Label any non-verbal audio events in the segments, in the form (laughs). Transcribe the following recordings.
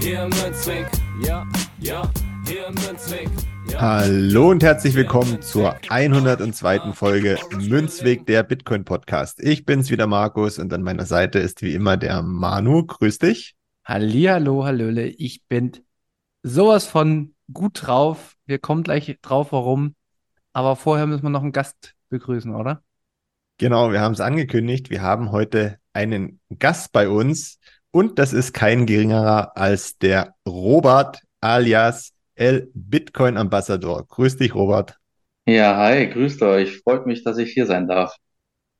Hier im Münzweg, ja, ja, hier im Münzweg. Ja. Hallo und herzlich willkommen zur 102. Folge Münzweg der Bitcoin Podcast. Ich bin's wieder Markus und an meiner Seite ist wie immer der Manu. Grüß dich. Hallihallo, Hallöle. Ich bin sowas von gut drauf. Wir kommen gleich drauf, warum. Aber vorher müssen wir noch einen Gast begrüßen, oder? Genau, wir haben es angekündigt. Wir haben heute einen Gast bei uns und das ist kein geringerer als der Robert alias El Bitcoin Ambassador. Grüß dich, Robert. Ja, hi, grüßt euch. Freut mich, dass ich hier sein darf.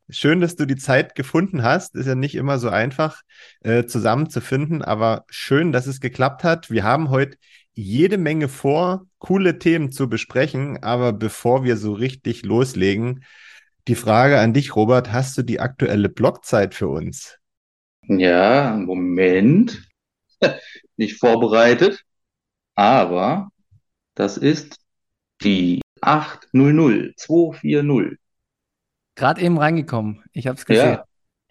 Schön, dass du die Zeit gefunden hast. Ist ja nicht immer so einfach äh, zusammenzufinden, aber schön, dass es geklappt hat. Wir haben heute jede Menge vor, coole Themen zu besprechen, aber bevor wir so richtig loslegen, die Frage an dich, Robert, hast du die aktuelle Blockzeit für uns? Ja, Moment. (laughs) Nicht vorbereitet, aber das ist die 800240. Gerade eben reingekommen. Ich habe es gesehen.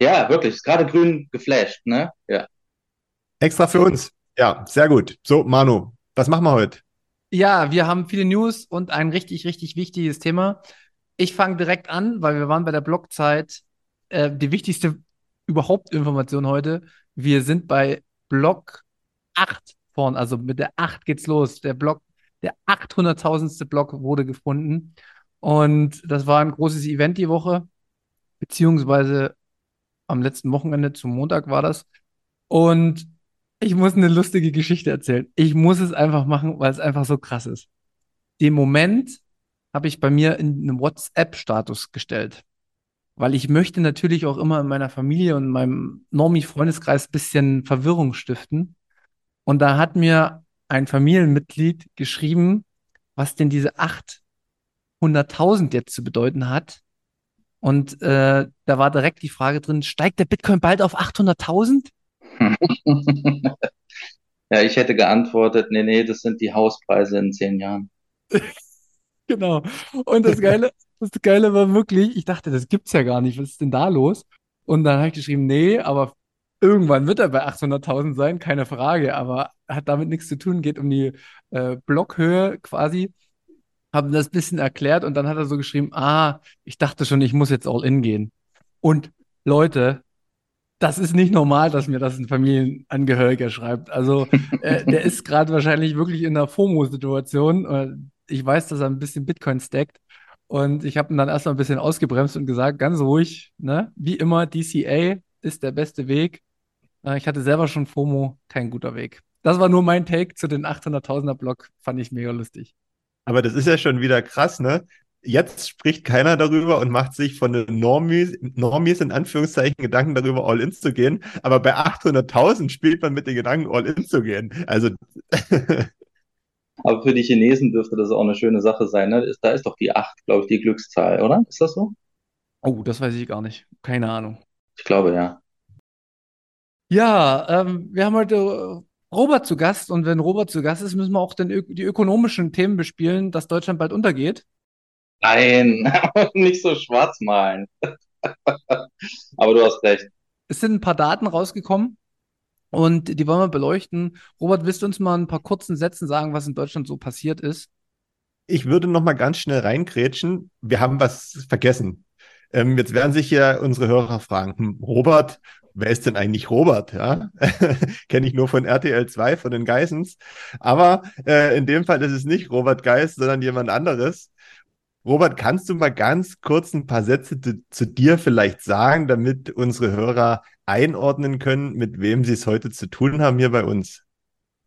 Ja, ja, wirklich. Ist gerade grün geflasht, ne? Ja. Extra für uns. Ja, sehr gut. So, Manu, was machen wir heute? Ja, wir haben viele News und ein richtig, richtig wichtiges Thema. Ich fange direkt an, weil wir waren bei der Blockzeit. Äh, die wichtigste überhaupt Information heute. Wir sind bei Block 8 vorn, also mit der 8 geht's los. Der Block, der 800.000. Block wurde gefunden. Und das war ein großes Event die Woche, beziehungsweise am letzten Wochenende zum Montag war das. Und ich muss eine lustige Geschichte erzählen. Ich muss es einfach machen, weil es einfach so krass ist. Den Moment habe ich bei mir in einem WhatsApp-Status gestellt. Weil ich möchte natürlich auch immer in meiner Familie und in meinem Normie-Freundeskreis ein bisschen Verwirrung stiften. Und da hat mir ein Familienmitglied geschrieben, was denn diese 800.000 jetzt zu bedeuten hat. Und äh, da war direkt die Frage drin, steigt der Bitcoin bald auf 800.000? (laughs) ja, ich hätte geantwortet, nee, nee, das sind die Hauspreise in zehn Jahren. (laughs) genau. Und das Geile, (laughs) das Geile war wirklich, ich dachte, das gibt's ja gar nicht. Was ist denn da los? Und dann habe ich geschrieben, nee, aber irgendwann wird er bei 800.000 sein, keine Frage, aber hat damit nichts zu tun, geht um die äh, Blockhöhe quasi. Haben das ein bisschen erklärt und dann hat er so geschrieben, ah, ich dachte schon, ich muss jetzt all in gehen. Und Leute, das ist nicht normal, dass mir das ein Familienangehöriger schreibt. Also äh, (laughs) der ist gerade wahrscheinlich wirklich in einer FOMO-Situation. Äh, ich weiß, dass er ein bisschen Bitcoin stackt. Und ich habe ihn dann erstmal ein bisschen ausgebremst und gesagt, ganz ruhig, ne? Wie immer, DCA ist der beste Weg. Äh, ich hatte selber schon FOMO, kein guter Weg. Das war nur mein Take zu den 800.000er Block, fand ich mega lustig. Aber das ist ja schon wieder krass, ne? jetzt spricht keiner darüber und macht sich von den Normies, Normies in Anführungszeichen Gedanken darüber, all in zu gehen. Aber bei 800.000 spielt man mit den Gedanken, all in zu gehen. Also. (laughs) Aber für die Chinesen dürfte das auch eine schöne Sache sein. Ne? Da ist doch die 8, glaube ich, die Glückszahl, oder? Ist das so? Oh, das weiß ich gar nicht. Keine Ahnung. Ich glaube, ja. Ja, ähm, wir haben heute Robert zu Gast und wenn Robert zu Gast ist, müssen wir auch den, die ökonomischen Themen bespielen, dass Deutschland bald untergeht. Nein, (laughs) nicht so schwarz malen. (laughs) Aber du hast recht. Es sind ein paar Daten rausgekommen und die wollen wir beleuchten. Robert, willst du uns mal ein paar kurzen Sätzen sagen, was in Deutschland so passiert ist? Ich würde noch mal ganz schnell reinkrätschen. Wir haben was vergessen. Ähm, jetzt werden sich ja unsere Hörer fragen, Robert, wer ist denn eigentlich Robert? Ja? (laughs) Kenne ich nur von RTL 2, von den Geissens. Aber äh, in dem Fall ist es nicht Robert Geis, sondern jemand anderes. Robert, kannst du mal ganz kurz ein paar Sätze zu, zu dir vielleicht sagen, damit unsere Hörer einordnen können, mit wem sie es heute zu tun haben hier bei uns?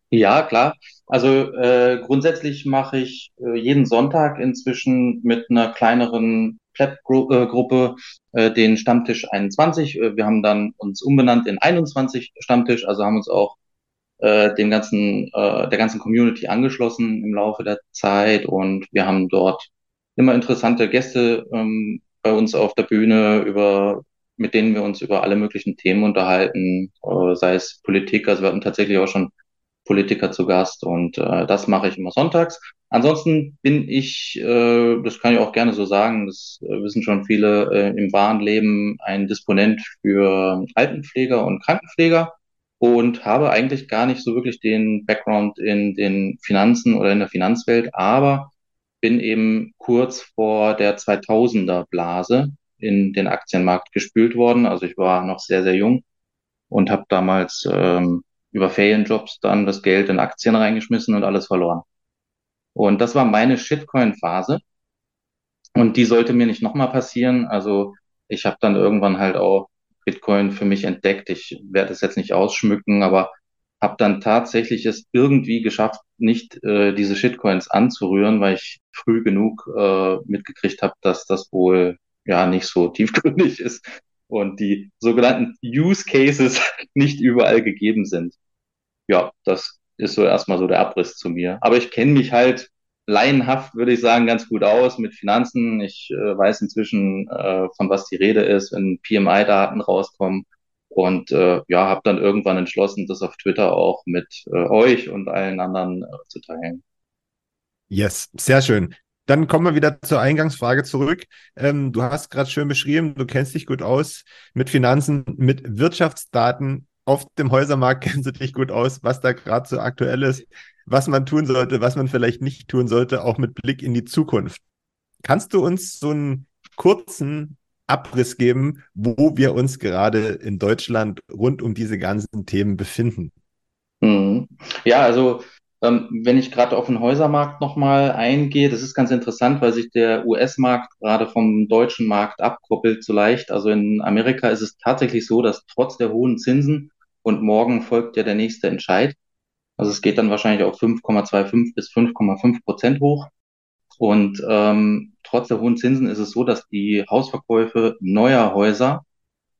Ja, klar. Also äh, grundsätzlich mache ich äh, jeden Sonntag inzwischen mit einer kleineren Pleb-Gruppe äh, den Stammtisch 21. Äh, wir haben dann uns umbenannt in 21 Stammtisch, also haben uns auch äh, dem ganzen, äh, der ganzen Community angeschlossen im Laufe der Zeit und wir haben dort immer interessante Gäste ähm, bei uns auf der Bühne, über, mit denen wir uns über alle möglichen Themen unterhalten, äh, sei es Politik, also wir hatten tatsächlich auch schon Politiker zu Gast und äh, das mache ich immer sonntags. Ansonsten bin ich, äh, das kann ich auch gerne so sagen, das äh, wissen schon viele, äh, im wahren Leben ein Disponent für Altenpfleger und Krankenpfleger und habe eigentlich gar nicht so wirklich den Background in den Finanzen oder in der Finanzwelt, aber bin eben kurz vor der 2000er Blase in den Aktienmarkt gespült worden. Also ich war noch sehr, sehr jung und habe damals ähm, über Ferienjobs dann das Geld in Aktien reingeschmissen und alles verloren. Und das war meine Shitcoin-Phase. Und die sollte mir nicht nochmal passieren. Also ich habe dann irgendwann halt auch Bitcoin für mich entdeckt. Ich werde es jetzt nicht ausschmücken, aber habe dann tatsächlich es irgendwie geschafft, nicht äh, diese Shitcoins anzurühren, weil ich früh genug äh, mitgekriegt habe, dass das wohl ja nicht so tiefgründig ist und die sogenannten Use Cases (laughs) nicht überall gegeben sind. Ja, das ist so erstmal so der Abriss zu mir. Aber ich kenne mich halt laienhaft, würde ich sagen, ganz gut aus mit Finanzen. Ich äh, weiß inzwischen, äh, von was die Rede ist, wenn PMI-Daten rauskommen. Und äh, ja, habe dann irgendwann entschlossen, das auf Twitter auch mit äh, euch und allen anderen äh, zu teilen. Yes, sehr schön. Dann kommen wir wieder zur Eingangsfrage zurück. Ähm, du hast gerade schön beschrieben, du kennst dich gut aus mit Finanzen, mit Wirtschaftsdaten. Auf dem Häusermarkt (laughs) kennst du dich gut aus, was da gerade so aktuell ist was man tun sollte, was man vielleicht nicht tun sollte, auch mit Blick in die Zukunft. Kannst du uns so einen kurzen Abriss geben, wo wir uns gerade in Deutschland rund um diese ganzen Themen befinden? Mhm. Ja, also ähm, wenn ich gerade auf den Häusermarkt nochmal eingehe, das ist ganz interessant, weil sich der US-Markt gerade vom deutschen Markt abkoppelt so leicht. Also in Amerika ist es tatsächlich so, dass trotz der hohen Zinsen und morgen folgt ja der nächste Entscheid, also es geht dann wahrscheinlich auf 5,25 bis 5,5 Prozent hoch. Und ähm, trotz der hohen Zinsen ist es so, dass die Hausverkäufe neuer Häuser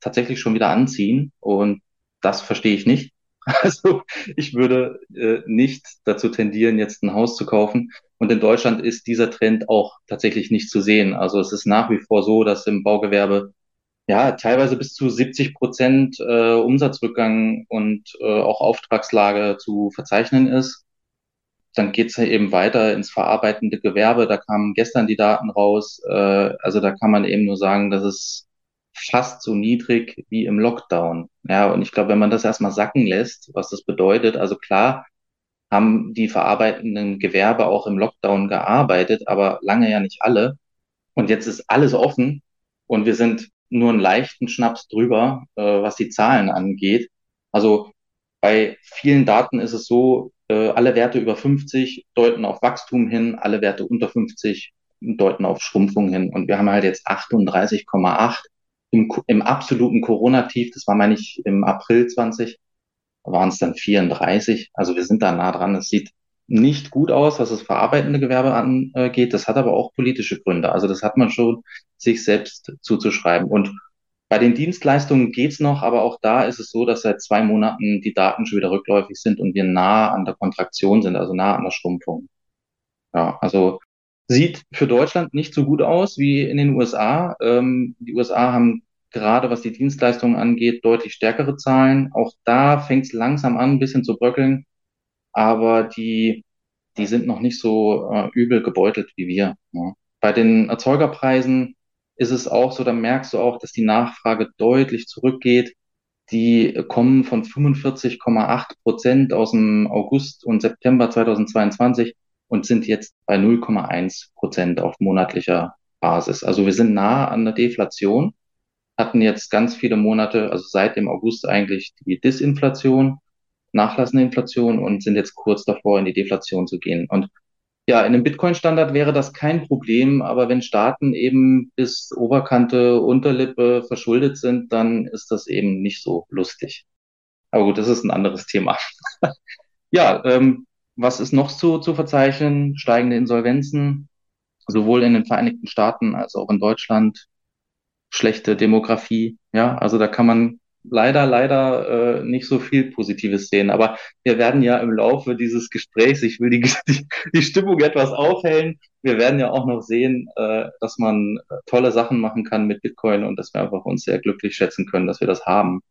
tatsächlich schon wieder anziehen. Und das verstehe ich nicht. (laughs) Also ich würde äh, nicht dazu tendieren, jetzt ein Haus zu kaufen. Und in Deutschland ist dieser Trend auch tatsächlich nicht zu sehen. Also es ist nach wie vor so, dass im Baugewerbe ja, teilweise bis zu 70 Prozent äh, Umsatzrückgang und äh, auch Auftragslage zu verzeichnen ist. Dann geht's ja eben weiter ins verarbeitende Gewerbe. Da kamen gestern die Daten raus. Äh, also da kann man eben nur sagen, dass es fast so niedrig wie im Lockdown. Ja, und ich glaube, wenn man das erstmal sacken lässt, was das bedeutet, also klar haben die verarbeitenden Gewerbe auch im Lockdown gearbeitet, aber lange ja nicht alle. Und jetzt ist alles offen und wir sind nur einen leichten Schnaps drüber, äh, was die Zahlen angeht. Also bei vielen Daten ist es so, äh, alle Werte über 50 deuten auf Wachstum hin, alle Werte unter 50 deuten auf Schrumpfung hin. Und wir haben halt jetzt 38,8 im, im absoluten Corona-Tief, das war, meine ich, im April 20, waren es dann 34. Also wir sind da nah dran. Es sieht nicht gut aus, was das verarbeitende Gewerbe angeht. Das hat aber auch politische Gründe. Also das hat man schon sich selbst zuzuschreiben. Und bei den Dienstleistungen geht's noch, aber auch da ist es so, dass seit zwei Monaten die Daten schon wieder rückläufig sind und wir nah an der Kontraktion sind, also nah an der Schrumpfung. Ja, also sieht für Deutschland nicht so gut aus wie in den USA. Ähm, die USA haben gerade was die Dienstleistungen angeht, deutlich stärkere Zahlen. Auch da fängt es langsam an, ein bisschen zu bröckeln aber die, die sind noch nicht so äh, übel gebeutelt wie wir. Ja. Bei den Erzeugerpreisen ist es auch so, da merkst du auch, dass die Nachfrage deutlich zurückgeht. Die kommen von 45,8 Prozent aus dem August und September 2022 und sind jetzt bei 0,1 Prozent auf monatlicher Basis. Also wir sind nah an der Deflation, hatten jetzt ganz viele Monate, also seit dem August eigentlich die Disinflation nachlassende Inflation und sind jetzt kurz davor, in die Deflation zu gehen. Und ja, in einem Bitcoin-Standard wäre das kein Problem, aber wenn Staaten eben bis Oberkante, Unterlippe verschuldet sind, dann ist das eben nicht so lustig. Aber gut, das ist ein anderes Thema. (laughs) ja, ähm, was ist noch zu, zu verzeichnen? Steigende Insolvenzen, sowohl in den Vereinigten Staaten als auch in Deutschland. Schlechte Demografie. Ja, also da kann man leider, leider äh, nicht so viel Positives sehen. Aber wir werden ja im Laufe dieses Gesprächs, ich will die, (laughs) die, die Stimmung etwas aufhellen, wir werden ja auch noch sehen, äh, dass man äh, tolle Sachen machen kann mit Bitcoin und dass wir einfach uns sehr glücklich schätzen können, dass wir das haben.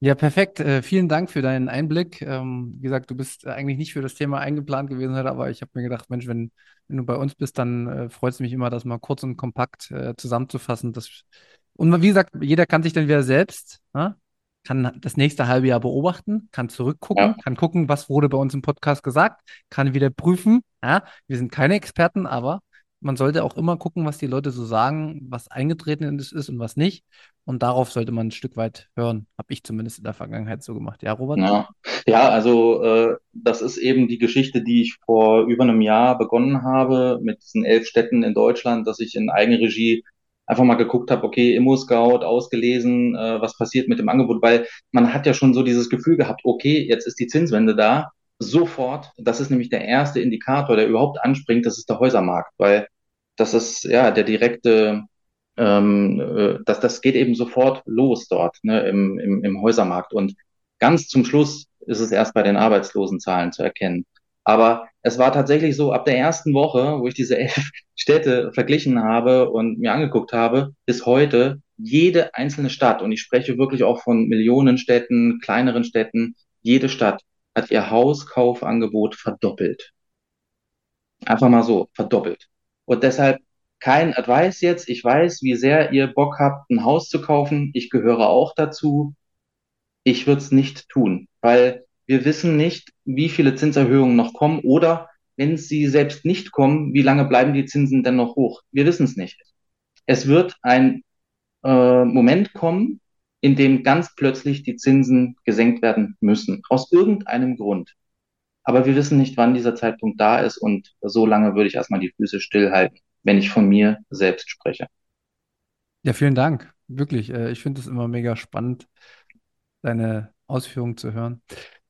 Ja, perfekt. Äh, vielen Dank für deinen Einblick. Ähm, wie gesagt, du bist eigentlich nicht für das Thema eingeplant gewesen, aber ich habe mir gedacht, Mensch, wenn, wenn du bei uns bist, dann äh, freut es mich immer, das mal kurz und kompakt äh, zusammenzufassen. Das, und wie gesagt, jeder kann sich dann wieder selbst, ne, kann das nächste halbe Jahr beobachten, kann zurückgucken, ja. kann gucken, was wurde bei uns im Podcast gesagt, kann wieder prüfen. Ja, wir sind keine Experten, aber man sollte auch immer gucken, was die Leute so sagen, was eingetreten ist und was nicht. Und darauf sollte man ein Stück weit hören. Habe ich zumindest in der Vergangenheit so gemacht. Ja, Robert? Ja, ja also äh, das ist eben die Geschichte, die ich vor über einem Jahr begonnen habe mit diesen elf Städten in Deutschland, dass ich in Eigenregie einfach mal geguckt habe, okay, Immo-Scout ausgelesen, äh, was passiert mit dem Angebot, weil man hat ja schon so dieses Gefühl gehabt, okay, jetzt ist die Zinswende da, sofort, das ist nämlich der erste Indikator, der überhaupt anspringt, das ist der Häusermarkt, weil das ist ja der direkte, ähm, äh, das, das geht eben sofort los dort ne, im, im, im Häusermarkt. Und ganz zum Schluss ist es erst bei den Arbeitslosenzahlen zu erkennen. Aber es war tatsächlich so, ab der ersten Woche, wo ich diese elf (laughs) Städte verglichen habe und mir angeguckt habe, bis heute jede einzelne Stadt, und ich spreche wirklich auch von Millionen Städten, kleineren Städten, jede Stadt hat ihr Hauskaufangebot verdoppelt. Einfach mal so, verdoppelt. Und deshalb kein Advice jetzt. Ich weiß, wie sehr ihr Bock habt, ein Haus zu kaufen. Ich gehöre auch dazu. Ich würde es nicht tun, weil wir wissen nicht, wie viele Zinserhöhungen noch kommen oder wenn sie selbst nicht kommen, wie lange bleiben die Zinsen denn noch hoch? Wir wissen es nicht. Es wird ein äh, Moment kommen, in dem ganz plötzlich die Zinsen gesenkt werden müssen, aus irgendeinem Grund. Aber wir wissen nicht, wann dieser Zeitpunkt da ist und so lange würde ich erstmal die Füße stillhalten, wenn ich von mir selbst spreche. Ja, vielen Dank. Wirklich. Äh, ich finde es immer mega spannend, deine Ausführungen zu hören.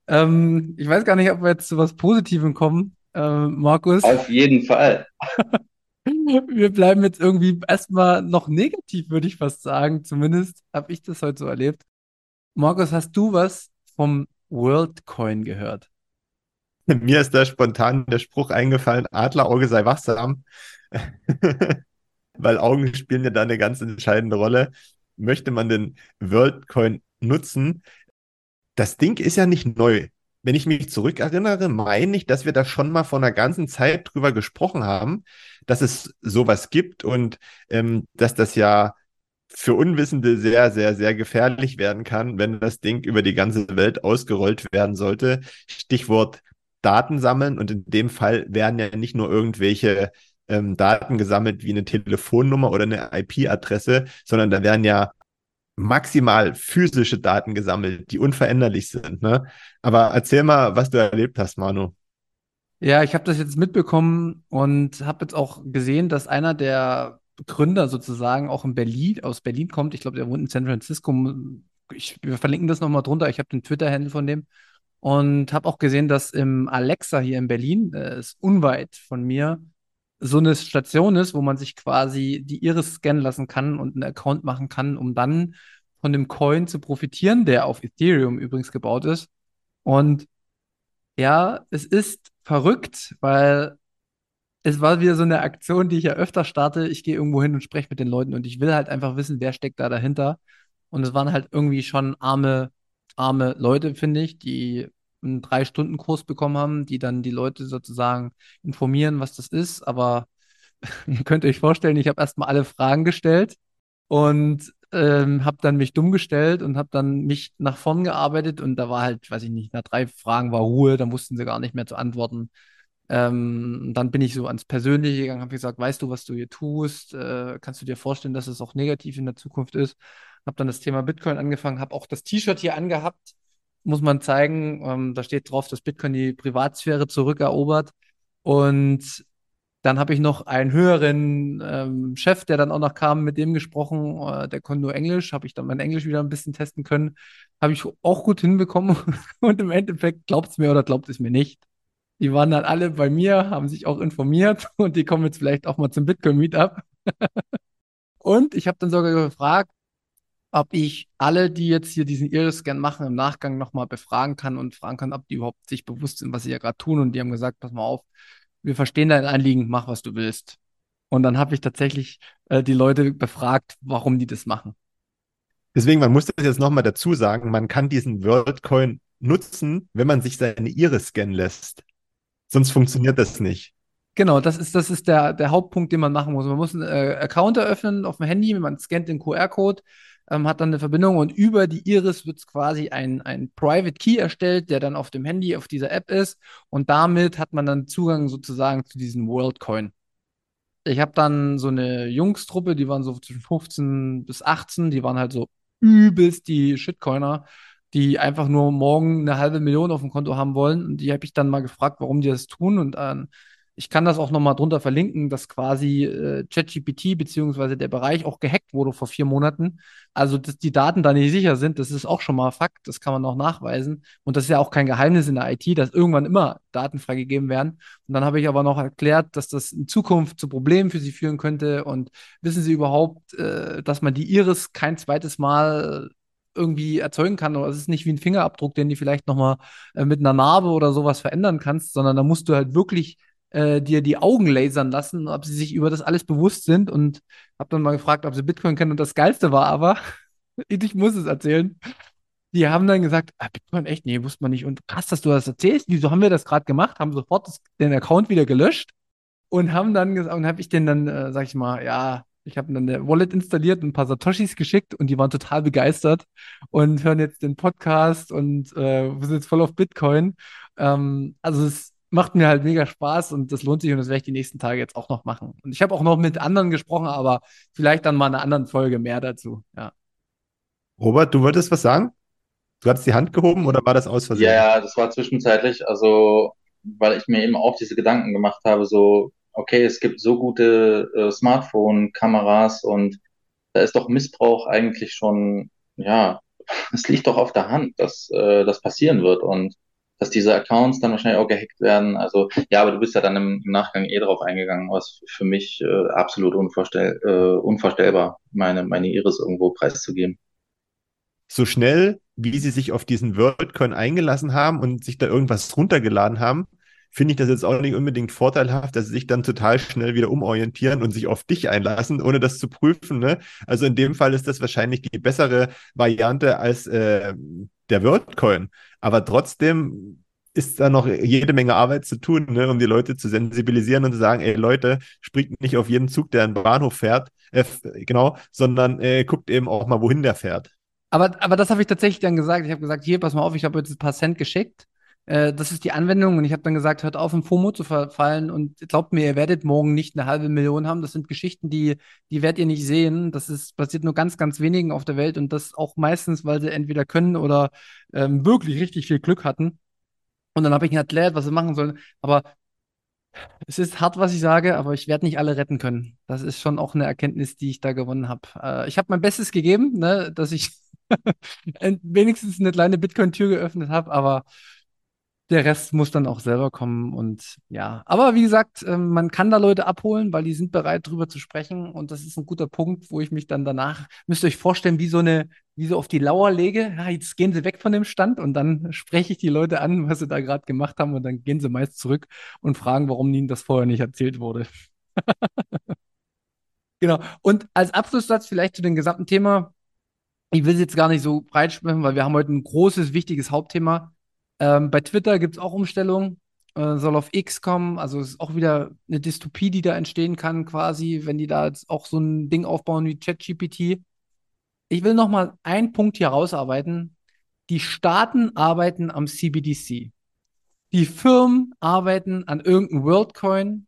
Ähm, ich weiß gar nicht, ob wir jetzt zu was Positivem kommen, äh, Markus. Auf jeden Fall. (laughs) Wir bleiben jetzt irgendwie erstmal noch negativ, würde ich fast sagen. Zumindest habe ich das heute so erlebt. Markus, hast du was vom WorldCoin gehört? (laughs) Mir ist da spontan der Spruch eingefallen, Adlerauge sei wachsam, (laughs) weil Augen spielen ja da eine ganz entscheidende Rolle. Möchte man den WorldCoin nutzen? Das Ding ist ja nicht neu. Wenn ich mich zurückerinnere, meine ich, dass wir da schon mal vor einer ganzen Zeit drüber gesprochen haben, dass es sowas gibt und ähm, dass das ja für Unwissende sehr, sehr, sehr gefährlich werden kann, wenn das Ding über die ganze Welt ausgerollt werden sollte. Stichwort Daten sammeln und in dem Fall werden ja nicht nur irgendwelche ähm, Daten gesammelt wie eine Telefonnummer oder eine IP-Adresse, sondern da werden ja maximal physische Daten gesammelt, die unveränderlich sind. Ne? Aber erzähl mal, was du erlebt hast, Manu. Ja, ich habe das jetzt mitbekommen und habe jetzt auch gesehen, dass einer der Gründer sozusagen auch in Berlin, aus Berlin kommt. Ich glaube, der wohnt in San Francisco. Ich, wir verlinken das nochmal drunter. Ich habe den Twitter-Handle von dem. Und habe auch gesehen, dass im Alexa hier in Berlin, äh, ist unweit von mir, so eine Station ist, wo man sich quasi die Iris scannen lassen kann und einen Account machen kann, um dann von dem Coin zu profitieren, der auf Ethereum übrigens gebaut ist. Und ja, es ist verrückt, weil es war wieder so eine Aktion, die ich ja öfter starte. Ich gehe irgendwo hin und spreche mit den Leuten und ich will halt einfach wissen, wer steckt da dahinter. Und es waren halt irgendwie schon arme, arme Leute, finde ich, die einen Drei-Stunden-Kurs bekommen haben, die dann die Leute sozusagen informieren, was das ist. Aber (laughs) ihr könnt euch vorstellen, ich habe erstmal alle Fragen gestellt und ähm, habe dann mich dumm gestellt und habe dann mich nach vorn gearbeitet und da war halt, weiß ich nicht, nach drei Fragen war Ruhe, dann wussten sie gar nicht mehr zu antworten. Ähm, dann bin ich so ans Persönliche gegangen, habe gesagt, weißt du, was du hier tust? Äh, kannst du dir vorstellen, dass es auch negativ in der Zukunft ist? Habe dann das Thema Bitcoin angefangen, habe auch das T-Shirt hier angehabt muss man zeigen. Ähm, da steht drauf, dass Bitcoin die Privatsphäre zurückerobert. Und dann habe ich noch einen höheren ähm, Chef, der dann auch noch kam, mit dem gesprochen. Äh, der konnte nur Englisch. Habe ich dann mein Englisch wieder ein bisschen testen können. Habe ich auch gut hinbekommen. (laughs) Und im Endeffekt glaubt es mir oder glaubt es mir nicht. Die waren dann alle bei mir, haben sich auch informiert (laughs) und die kommen jetzt vielleicht auch mal zum Bitcoin Meetup. (laughs) und ich habe dann sogar gefragt, ob ich alle, die jetzt hier diesen Iris-Scan machen, im Nachgang nochmal befragen kann und fragen kann, ob die überhaupt sich bewusst sind, was sie ja gerade tun. Und die haben gesagt, pass mal auf, wir verstehen dein Anliegen, mach, was du willst. Und dann habe ich tatsächlich äh, die Leute befragt, warum die das machen. Deswegen, man muss das jetzt nochmal dazu sagen, man kann diesen WorldCoin nutzen, wenn man sich seine Iris scannen lässt. Sonst funktioniert das nicht. Genau, das ist, das ist der, der Hauptpunkt, den man machen muss. Man muss einen äh, Account eröffnen auf dem Handy, man scannt den QR-Code, ähm, hat dann eine Verbindung und über die Iris wird quasi ein, ein Private Key erstellt, der dann auf dem Handy auf dieser App ist und damit hat man dann Zugang sozusagen zu diesem WorldCoin. Ich habe dann so eine Jungstruppe, die waren so zwischen 15 bis 18, die waren halt so übelst die Shitcoiner, die einfach nur morgen eine halbe Million auf dem Konto haben wollen. Und die habe ich dann mal gefragt, warum die das tun. Und äh, ich kann das auch nochmal drunter verlinken, dass quasi äh, ChatGPT beziehungsweise der Bereich auch gehackt wurde vor vier Monaten. Also, dass die Daten da nicht sicher sind, das ist auch schon mal Fakt, das kann man auch nachweisen. Und das ist ja auch kein Geheimnis in der IT, dass irgendwann immer Daten freigegeben werden. Und dann habe ich aber noch erklärt, dass das in Zukunft zu Problemen für sie führen könnte. Und wissen Sie überhaupt, äh, dass man die Iris kein zweites Mal irgendwie erzeugen kann. Oder es ist nicht wie ein Fingerabdruck, den du vielleicht nochmal äh, mit einer Narbe oder sowas verändern kannst, sondern da musst du halt wirklich äh, dir die Augen lasern lassen, ob sie sich über das alles bewusst sind. Und habe dann mal gefragt, ob sie Bitcoin kennen und das Geilste war aber, (laughs) ich muss es erzählen, die haben dann gesagt, ah, Bitcoin echt, nee, wusste man nicht. Und krass, dass du das erzählst, wieso haben wir das gerade gemacht, haben sofort das, den Account wieder gelöscht und haben dann gesagt, und habe ich den dann, äh, sag ich mal, ja, ich habe dann eine Wallet installiert und ein paar Satoshis geschickt und die waren total begeistert und hören jetzt den Podcast und äh, sind jetzt voll auf Bitcoin. Ähm, also es macht mir halt mega Spaß und das lohnt sich und das werde ich die nächsten Tage jetzt auch noch machen. Und ich habe auch noch mit anderen gesprochen, aber vielleicht dann mal in einer anderen Folge mehr dazu. Ja. Robert, du wolltest was sagen? Du hattest die Hand gehoben oder war das aus Versehen? Ja, ja, das war zwischenzeitlich, also weil ich mir eben auch diese Gedanken gemacht habe, so, okay, es gibt so gute äh, Smartphone-Kameras und da ist doch Missbrauch eigentlich schon, ja, (laughs) es liegt doch auf der Hand, dass äh, das passieren wird und dass diese Accounts dann wahrscheinlich auch gehackt werden. Also ja, aber du bist ja dann im, im Nachgang eh drauf eingegangen, was für mich äh, absolut unvorstell, äh, unvorstellbar, meine, meine Iris irgendwo preiszugeben. So schnell, wie sie sich auf diesen WorldCoin eingelassen haben und sich da irgendwas runtergeladen haben, finde ich das jetzt auch nicht unbedingt vorteilhaft, dass sie sich dann total schnell wieder umorientieren und sich auf dich einlassen, ohne das zu prüfen. Ne? Also in dem Fall ist das wahrscheinlich die bessere Variante als äh, der WorldCoin. Aber trotzdem ist da noch jede Menge Arbeit zu tun, ne, um die Leute zu sensibilisieren und zu sagen, ey Leute, springt nicht auf jeden Zug, der in den Bahnhof fährt, äh, genau, sondern äh, guckt eben auch mal, wohin der fährt. Aber, aber das habe ich tatsächlich dann gesagt. Ich habe gesagt, hier, pass mal auf, ich habe jetzt ein paar Cent geschickt. Äh, das ist die Anwendung und ich habe dann gesagt, hört auf, im FOMO zu verfallen und glaubt mir, ihr werdet morgen nicht eine halbe Million haben. Das sind Geschichten, die, die werdet ihr nicht sehen. Das ist passiert nur ganz, ganz wenigen auf der Welt und das auch meistens, weil sie entweder können oder ähm, wirklich richtig viel Glück hatten. Und dann habe ich ihnen erklärt, was sie machen sollen. Aber es ist hart, was ich sage, aber ich werde nicht alle retten können. Das ist schon auch eine Erkenntnis, die ich da gewonnen habe. Äh, ich habe mein Bestes gegeben, ne, dass ich (laughs) wenigstens eine kleine Bitcoin-Tür geöffnet habe, aber der Rest muss dann auch selber kommen und ja. Aber wie gesagt, ähm, man kann da Leute abholen, weil die sind bereit, drüber zu sprechen. Und das ist ein guter Punkt, wo ich mich dann danach, müsst ihr euch vorstellen, wie so eine, wie so auf die Lauer lege. Ja, jetzt gehen sie weg von dem Stand und dann spreche ich die Leute an, was sie da gerade gemacht haben. Und dann gehen sie meist zurück und fragen, warum ihnen das vorher nicht erzählt wurde. (laughs) genau. Und als Abschlusssatz vielleicht zu dem gesamten Thema. Ich will es jetzt gar nicht so breit sprechen, weil wir haben heute ein großes, wichtiges Hauptthema ähm, bei Twitter gibt es auch Umstellungen, äh, soll auf X kommen. Also es ist auch wieder eine Dystopie, die da entstehen kann, quasi, wenn die da jetzt auch so ein Ding aufbauen wie ChatGPT. Ich will noch mal einen Punkt hier rausarbeiten. Die Staaten arbeiten am CBDC. Die Firmen arbeiten an irgendeinem WorldCoin,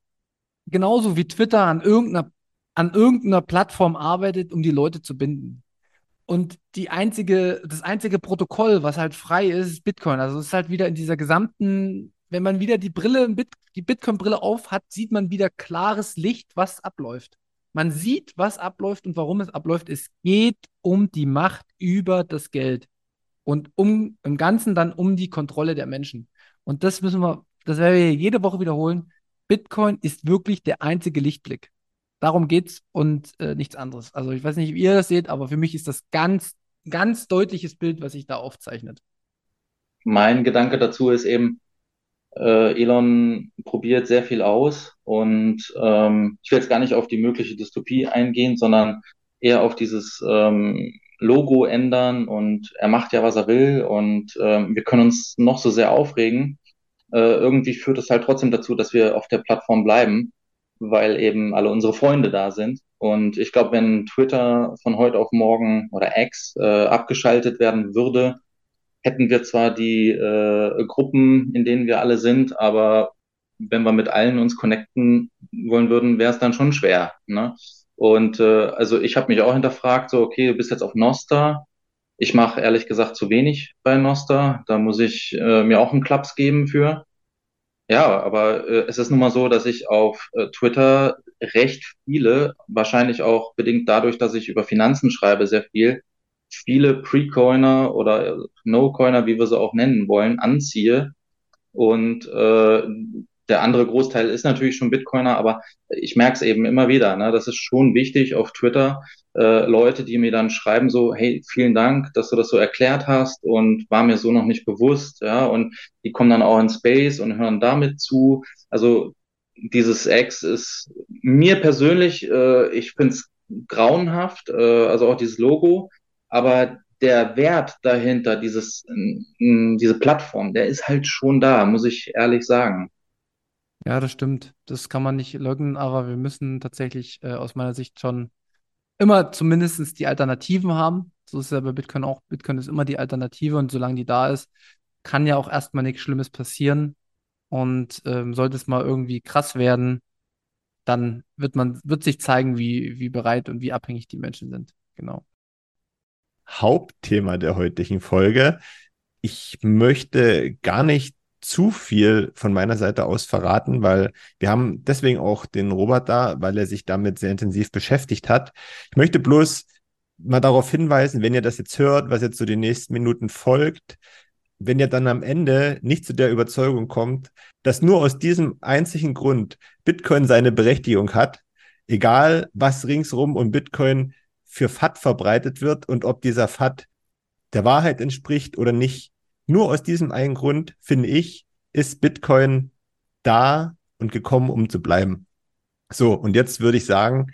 genauso wie Twitter an irgendeiner, an irgendeiner Plattform arbeitet, um die Leute zu binden. Und die einzige, das einzige Protokoll, was halt frei ist, ist Bitcoin. Also es ist halt wieder in dieser gesamten, wenn man wieder die Brille, die Bitcoin-Brille auf hat, sieht man wieder klares Licht, was abläuft. Man sieht, was abläuft und warum es abläuft. Es geht um die Macht über das Geld und um im Ganzen dann um die Kontrolle der Menschen. Und das müssen wir, das werden wir jede Woche wiederholen. Bitcoin ist wirklich der einzige Lichtblick. Darum geht's und äh, nichts anderes. Also ich weiß nicht, wie ihr das seht, aber für mich ist das ganz, ganz deutliches Bild, was sich da aufzeichnet. Mein Gedanke dazu ist eben, äh, Elon probiert sehr viel aus und ähm, ich will jetzt gar nicht auf die mögliche Dystopie eingehen, sondern eher auf dieses ähm, Logo ändern und er macht ja, was er will und ähm, wir können uns noch so sehr aufregen. Äh, irgendwie führt es halt trotzdem dazu, dass wir auf der Plattform bleiben, weil eben alle unsere Freunde da sind. Und ich glaube, wenn Twitter von heute auf morgen oder X äh, abgeschaltet werden würde, hätten wir zwar die äh, Gruppen, in denen wir alle sind, aber wenn wir mit allen uns connecten wollen würden, wäre es dann schon schwer. Ne? Und äh, also ich habe mich auch hinterfragt, so, okay, du bist jetzt auf Nosta. Ich mache ehrlich gesagt zu wenig bei Nosta. Da muss ich äh, mir auch einen Klaps geben für. Ja, aber äh, es ist nun mal so, dass ich auf äh, Twitter recht viele, wahrscheinlich auch bedingt dadurch, dass ich über Finanzen schreibe, sehr viel, viele Pre-Coiner oder No-Coiner, wie wir sie auch nennen wollen, anziehe. Und äh, der andere Großteil ist natürlich schon Bitcoiner, aber ich merke es eben immer wieder. Ne? Das ist schon wichtig auf Twitter. Äh, Leute, die mir dann schreiben so, hey, vielen Dank, dass du das so erklärt hast und war mir so noch nicht bewusst. Ja, und die kommen dann auch in Space und hören damit zu. Also dieses X ist mir persönlich, äh, ich finde es grauenhaft, äh, also auch dieses Logo, aber der Wert dahinter, dieses, diese Plattform, der ist halt schon da, muss ich ehrlich sagen. Ja, das stimmt. Das kann man nicht leugnen, aber wir müssen tatsächlich äh, aus meiner Sicht schon immer zumindest die Alternativen haben. So ist es ja bei Bitcoin auch. Bitcoin ist immer die Alternative und solange die da ist, kann ja auch erstmal nichts Schlimmes passieren. Und ähm, sollte es mal irgendwie krass werden, dann wird man, wird sich zeigen, wie, wie bereit und wie abhängig die Menschen sind. Genau. Hauptthema der heutigen Folge. Ich möchte gar nicht zu viel von meiner Seite aus verraten, weil wir haben deswegen auch den Robert da, weil er sich damit sehr intensiv beschäftigt hat. Ich möchte bloß mal darauf hinweisen, wenn ihr das jetzt hört, was jetzt so die nächsten Minuten folgt, wenn ihr dann am Ende nicht zu der Überzeugung kommt, dass nur aus diesem einzigen Grund Bitcoin seine Berechtigung hat, egal was ringsrum um Bitcoin für FAT verbreitet wird und ob dieser FAT der Wahrheit entspricht oder nicht, nur aus diesem einen Grund, finde ich, ist Bitcoin da und gekommen, um zu bleiben. So, und jetzt würde ich sagen,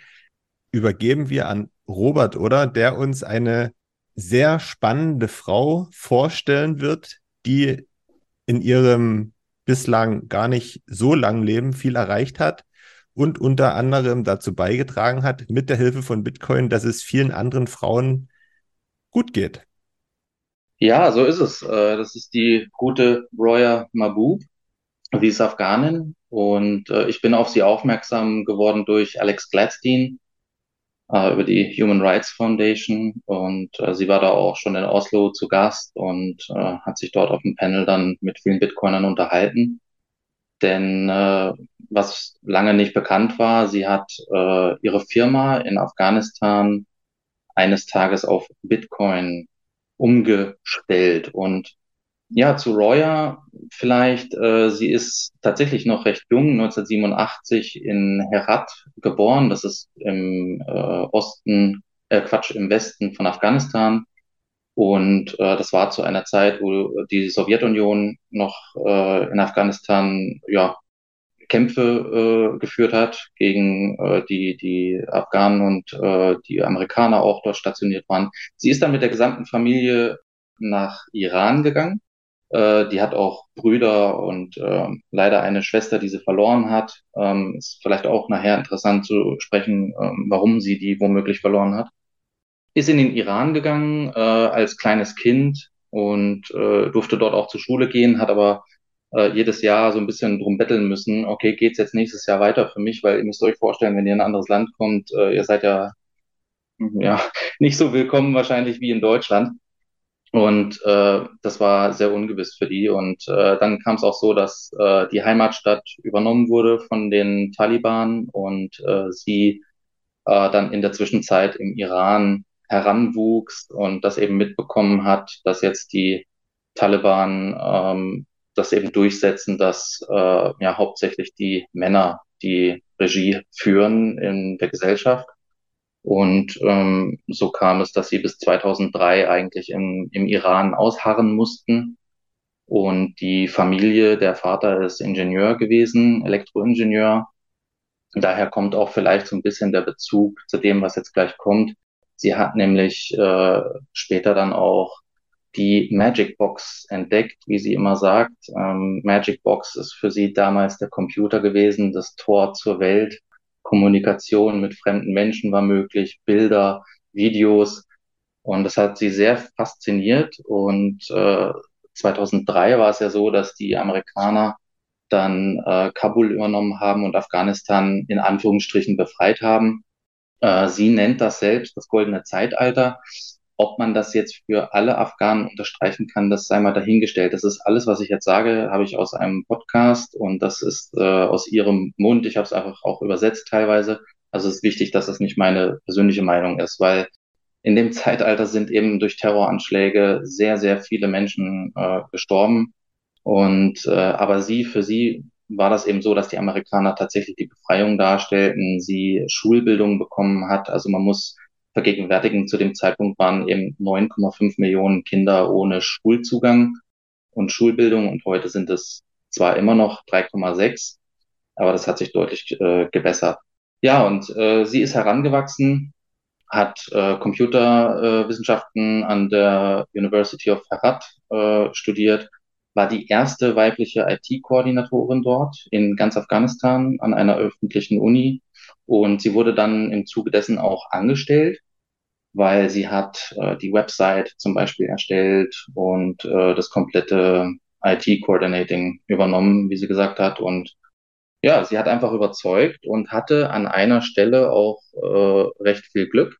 übergeben wir an Robert, oder? Der uns eine sehr spannende Frau vorstellen wird, die in ihrem bislang gar nicht so langen Leben viel erreicht hat und unter anderem dazu beigetragen hat, mit der Hilfe von Bitcoin, dass es vielen anderen Frauen gut geht. Ja, so ist es. Äh, das ist die gute Roya Mabub. Sie ist Afghanin und äh, ich bin auf sie aufmerksam geworden durch Alex Gladstein äh, über die Human Rights Foundation und sie war da auch schon in Oslo zu Gast und hat sich dort auf dem Panel dann mit vielen Bitcoinern unterhalten. Denn was lange nicht bekannt war, sie hat ihre Firma in Afghanistan eines Tages auf Bitcoin umgestellt. Und ja, zu Roya vielleicht, äh, sie ist tatsächlich noch recht jung, 1987 in Herat geboren. Das ist im äh, Osten, äh, Quatsch, im Westen von Afghanistan. Und äh, das war zu einer Zeit, wo die Sowjetunion noch äh, in Afghanistan ja Kämpfe äh, geführt hat gegen äh, die, die Afghanen und äh, die Amerikaner auch dort stationiert waren. Sie ist dann mit der gesamten Familie nach Iran gegangen. Äh, die hat auch Brüder und äh, leider eine Schwester, die sie verloren hat. Ähm, ist vielleicht auch nachher interessant zu sprechen, äh, warum sie die womöglich verloren hat. Ist in den Iran gegangen äh, als kleines Kind und äh, durfte dort auch zur Schule gehen, hat aber äh, jedes Jahr so ein bisschen drum betteln müssen, okay, geht's jetzt nächstes Jahr weiter für mich, weil ihr müsst euch vorstellen, wenn ihr in ein anderes Land kommt, äh, ihr seid ja, ja (laughs) nicht so willkommen wahrscheinlich wie in Deutschland. Und äh, das war sehr ungewiss für die. Und äh, dann kam es auch so, dass äh, die Heimatstadt übernommen wurde von den Taliban und äh, sie äh, dann in der Zwischenzeit im Iran heranwuchs und das eben mitbekommen hat, dass jetzt die Taliban ähm, das eben durchsetzen, dass äh, ja hauptsächlich die Männer die Regie führen in der Gesellschaft. Und ähm, so kam es, dass sie bis 2003 eigentlich im, im Iran ausharren mussten. Und die Familie, der Vater ist Ingenieur gewesen, Elektroingenieur. Daher kommt auch vielleicht so ein bisschen der Bezug zu dem, was jetzt gleich kommt. Sie hat nämlich äh, später dann auch die Magic Box entdeckt, wie sie immer sagt. Ähm, Magic Box ist für sie damals der Computer gewesen, das Tor zur Welt. Kommunikation mit fremden Menschen war möglich, Bilder, Videos. Und das hat sie sehr fasziniert. Und äh, 2003 war es ja so, dass die Amerikaner dann äh, Kabul übernommen haben und Afghanistan in Anführungsstrichen befreit haben. Äh, sie nennt das selbst das goldene Zeitalter. Ob man das jetzt für alle Afghanen unterstreichen kann, das sei mal dahingestellt. Das ist alles, was ich jetzt sage, habe ich aus einem Podcast und das ist äh, aus ihrem Mund. Ich habe es einfach auch übersetzt teilweise. Also es ist wichtig, dass das nicht meine persönliche Meinung ist, weil in dem (laughs) Zeitalter sind eben durch Terroranschläge sehr, sehr viele Menschen äh, gestorben. Und äh, aber sie, für sie war das eben so, dass die Amerikaner tatsächlich die Befreiung darstellten, sie Schulbildung bekommen hat. Also man muss vergegenwärtigen, zu dem Zeitpunkt waren eben 9,5 Millionen Kinder ohne Schulzugang und Schulbildung und heute sind es zwar immer noch 3,6, aber das hat sich deutlich äh, gebessert. Ja, und äh, sie ist herangewachsen, hat äh, Computerwissenschaften an der University of Herat äh, studiert, war die erste weibliche IT-Koordinatorin dort in ganz Afghanistan an einer öffentlichen Uni. Und sie wurde dann im Zuge dessen auch angestellt weil sie hat äh, die Website zum Beispiel erstellt und äh, das komplette IT-Coordinating übernommen, wie sie gesagt hat. Und ja, sie hat einfach überzeugt und hatte an einer Stelle auch äh, recht viel Glück.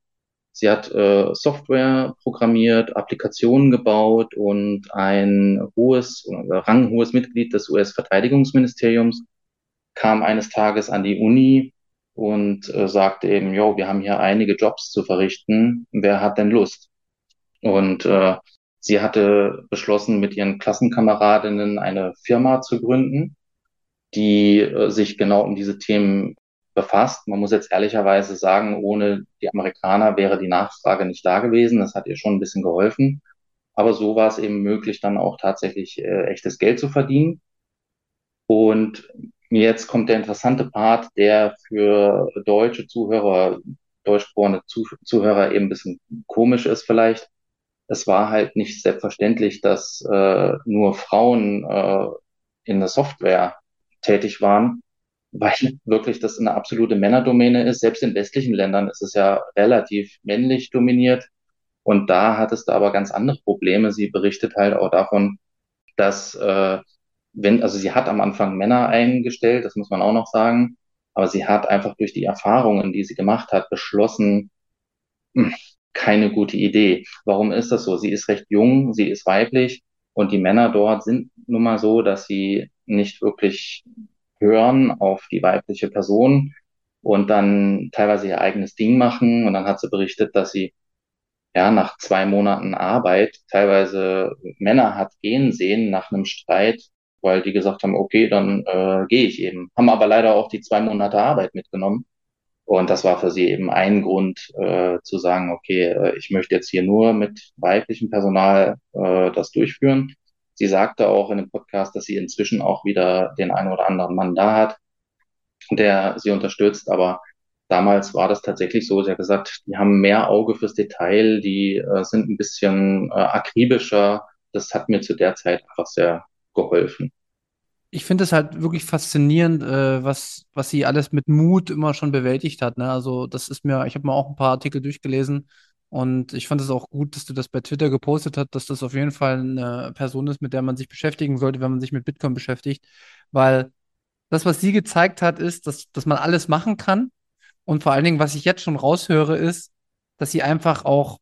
Sie hat äh, Software programmiert, Applikationen gebaut und ein hohes, ranghohes Mitglied des US-Verteidigungsministeriums kam eines Tages an die Uni und äh, sagte eben, jo, wir haben hier einige Jobs zu verrichten, wer hat denn Lust? Und äh, sie hatte beschlossen, mit ihren Klassenkameradinnen eine Firma zu gründen, die äh, sich genau um diese Themen befasst. Man muss jetzt ehrlicherweise sagen, ohne die Amerikaner wäre die Nachfrage nicht da gewesen. Das hat ihr schon ein bisschen geholfen. Aber so war es eben möglich, dann auch tatsächlich äh, echtes Geld zu verdienen. Und Jetzt kommt der interessante Part, der für deutsche Zuhörer, deutschsprachige Zuhörer eben ein bisschen komisch ist vielleicht. Es war halt nicht selbstverständlich, dass äh, nur Frauen äh, in der Software tätig waren, (laughs) weil wirklich das eine absolute Männerdomäne ist. Selbst in westlichen Ländern ist es ja relativ männlich dominiert. Und da hat es da aber ganz andere Probleme. Sie berichtet halt auch davon, dass äh, wenn, also sie hat am Anfang Männer eingestellt, das muss man auch noch sagen, aber sie hat einfach durch die Erfahrungen, die sie gemacht hat, beschlossen, hm, keine gute Idee. Warum ist das so? Sie ist recht jung, sie ist weiblich und die Männer dort sind nun mal so, dass sie nicht wirklich hören auf die weibliche Person und dann teilweise ihr eigenes Ding machen. Und dann hat sie berichtet, dass sie ja nach zwei Monaten Arbeit teilweise Männer hat gehen sehen nach einem Streit, weil die gesagt haben, okay, dann äh, gehe ich eben. Haben aber leider auch die zwei Monate Arbeit mitgenommen. Und das war für sie eben ein Grund äh, zu sagen, okay, äh, ich möchte jetzt hier nur mit weiblichem Personal äh, das durchführen. Sie sagte auch in dem Podcast, dass sie inzwischen auch wieder den einen oder anderen Mann da hat, der sie unterstützt. Aber damals war das tatsächlich so. Sie hat gesagt, die haben mehr Auge fürs Detail, die äh, sind ein bisschen äh, akribischer. Das hat mir zu der Zeit einfach sehr geholfen. Ich finde es halt wirklich faszinierend, äh, was, was sie alles mit Mut immer schon bewältigt hat. Ne? Also, das ist mir, ich habe mir auch ein paar Artikel durchgelesen und ich fand es auch gut, dass du das bei Twitter gepostet hast, dass das auf jeden Fall eine Person ist, mit der man sich beschäftigen sollte, wenn man sich mit Bitcoin beschäftigt. Weil das, was sie gezeigt hat, ist, dass, dass man alles machen kann. Und vor allen Dingen, was ich jetzt schon raushöre, ist, dass sie einfach auch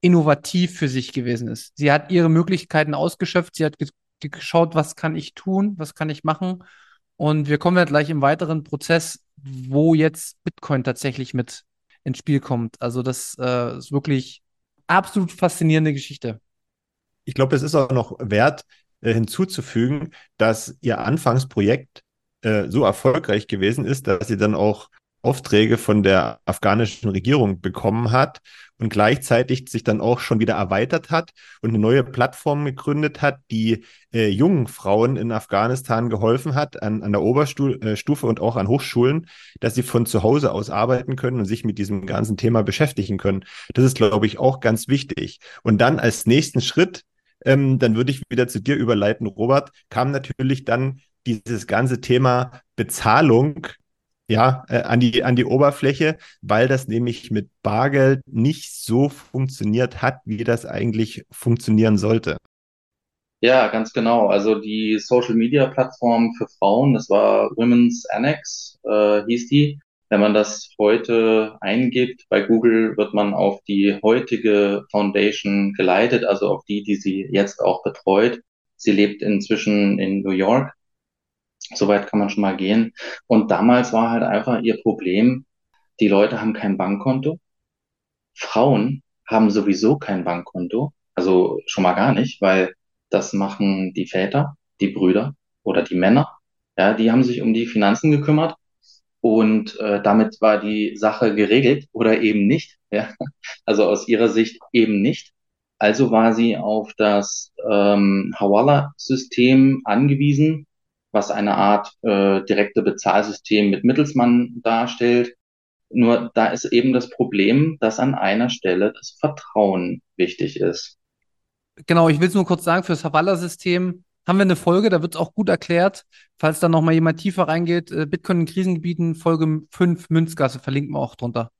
innovativ für sich gewesen ist. Sie hat ihre Möglichkeiten ausgeschöpft, sie hat geschaut, was kann ich tun, was kann ich machen. Und wir kommen ja gleich im weiteren Prozess, wo jetzt Bitcoin tatsächlich mit ins Spiel kommt. Also das äh, ist wirklich absolut faszinierende Geschichte. Ich glaube, es ist auch noch wert äh, hinzuzufügen, dass ihr Anfangsprojekt äh, so erfolgreich gewesen ist, dass sie dann auch Aufträge von der afghanischen Regierung bekommen hat und gleichzeitig sich dann auch schon wieder erweitert hat und eine neue Plattform gegründet hat, die äh, jungen Frauen in Afghanistan geholfen hat, an, an der Oberstufe äh, und auch an Hochschulen, dass sie von zu Hause aus arbeiten können und sich mit diesem ganzen Thema beschäftigen können. Das ist, glaube ich, auch ganz wichtig. Und dann als nächsten Schritt, ähm, dann würde ich wieder zu dir überleiten, Robert, kam natürlich dann dieses ganze Thema Bezahlung ja, äh, an, die, an die Oberfläche, weil das nämlich mit Bargeld nicht so funktioniert hat, wie das eigentlich funktionieren sollte. Ja, ganz genau. Also die Social Media Plattform für Frauen, das war Women's Annex, äh, hieß die. Wenn man das heute eingibt bei Google, wird man auf die heutige Foundation geleitet, also auf die, die sie jetzt auch betreut. Sie lebt inzwischen in New York Soweit kann man schon mal gehen. Und damals war halt einfach ihr Problem, die Leute haben kein Bankkonto. Frauen haben sowieso kein Bankkonto. Also schon mal gar nicht, weil das machen die Väter, die Brüder oder die Männer. Ja, die haben sich um die Finanzen gekümmert und äh, damit war die Sache geregelt oder eben nicht. (laughs) Ja? Also aus ihrer Sicht eben nicht. Also war sie auf das ähm, Hawala-System angewiesen, was eine Art äh, direkte Bezahlsystem mit Mittelsmann darstellt. Nur da ist eben das Problem, dass an einer Stelle das Vertrauen wichtig ist. Genau, ich will es nur kurz sagen, für das Havala-System haben wir eine Folge, da wird es auch gut erklärt. Falls da nochmal jemand tiefer reingeht, äh, Bitcoin in Krisengebieten, Folge 5 Münzgasse, verlinken wir auch drunter.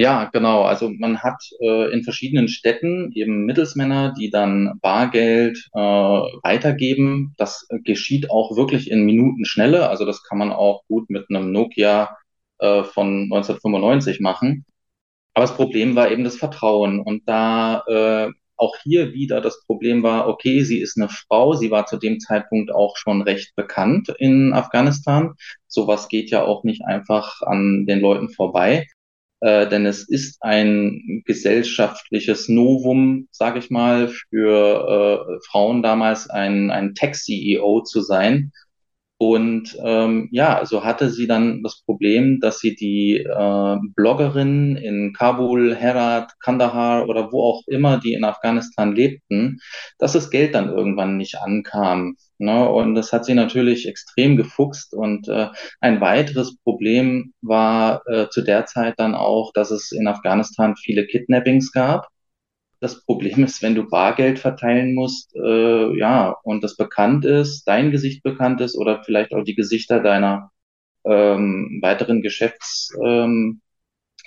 Ja, genau. Also man hat äh, in verschiedenen Städten eben Mittelsmänner, die dann Bargeld äh, weitergeben. Das geschieht auch wirklich in Minutenschnelle. Also das kann man auch gut mit einem Nokia äh, von 1995 machen. Aber das Problem war eben das Vertrauen. Und da äh, auch hier wieder das Problem war, okay, sie ist eine Frau, sie war zu dem Zeitpunkt auch schon recht bekannt in Afghanistan. Sowas geht ja auch nicht einfach an den Leuten vorbei äh, denn es ist ein gesellschaftliches Novum, sage ich mal, für äh, Frauen damals ein, ein Tech-CEO zu sein. Und ähm, ja, so hatte sie dann das Problem, dass sie die äh, Bloggerinnen in Kabul, Herat, Kandahar oder wo auch immer, die in Afghanistan lebten, dass das Geld dann irgendwann nicht ankam. Ne? Und das hat sie natürlich extrem gefuchst. Und äh, ein weiteres Problem war äh, zu der Zeit dann auch, dass es in Afghanistan viele Kidnappings gab. Das Problem ist, wenn du Bargeld verteilen musst, äh, ja, und das bekannt ist, dein Gesicht bekannt ist oder vielleicht auch die Gesichter deiner ähm, weiteren Geschäftskollegen,